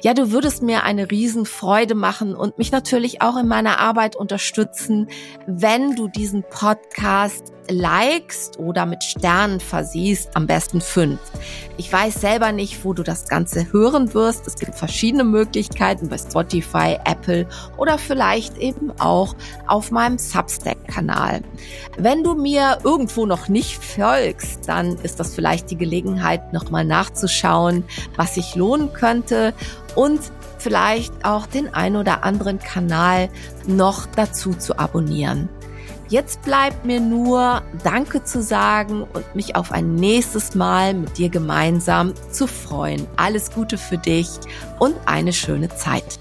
Ja, du würdest mir eine Riesenfreude machen und mich natürlich auch in meiner Arbeit unterstützen, wenn du diesen Podcast likest oder mit Sternen versiehst, am besten fünf. Ich weiß selber nicht, wo du das Ganze hören wirst. Es gibt verschiedene Möglichkeiten bei Spotify, Apple oder vielleicht eben auch auf meinem Substack-Kanal. Wenn du mir irgendwo noch nicht folgst, dann ist das vielleicht die Gelegenheit, nochmal nachzuschauen, was sich lohnen könnte und vielleicht auch den ein oder anderen Kanal noch dazu zu abonnieren. Jetzt bleibt mir nur Danke zu sagen und mich auf ein nächstes Mal mit dir gemeinsam zu freuen. Alles Gute für dich und eine schöne Zeit.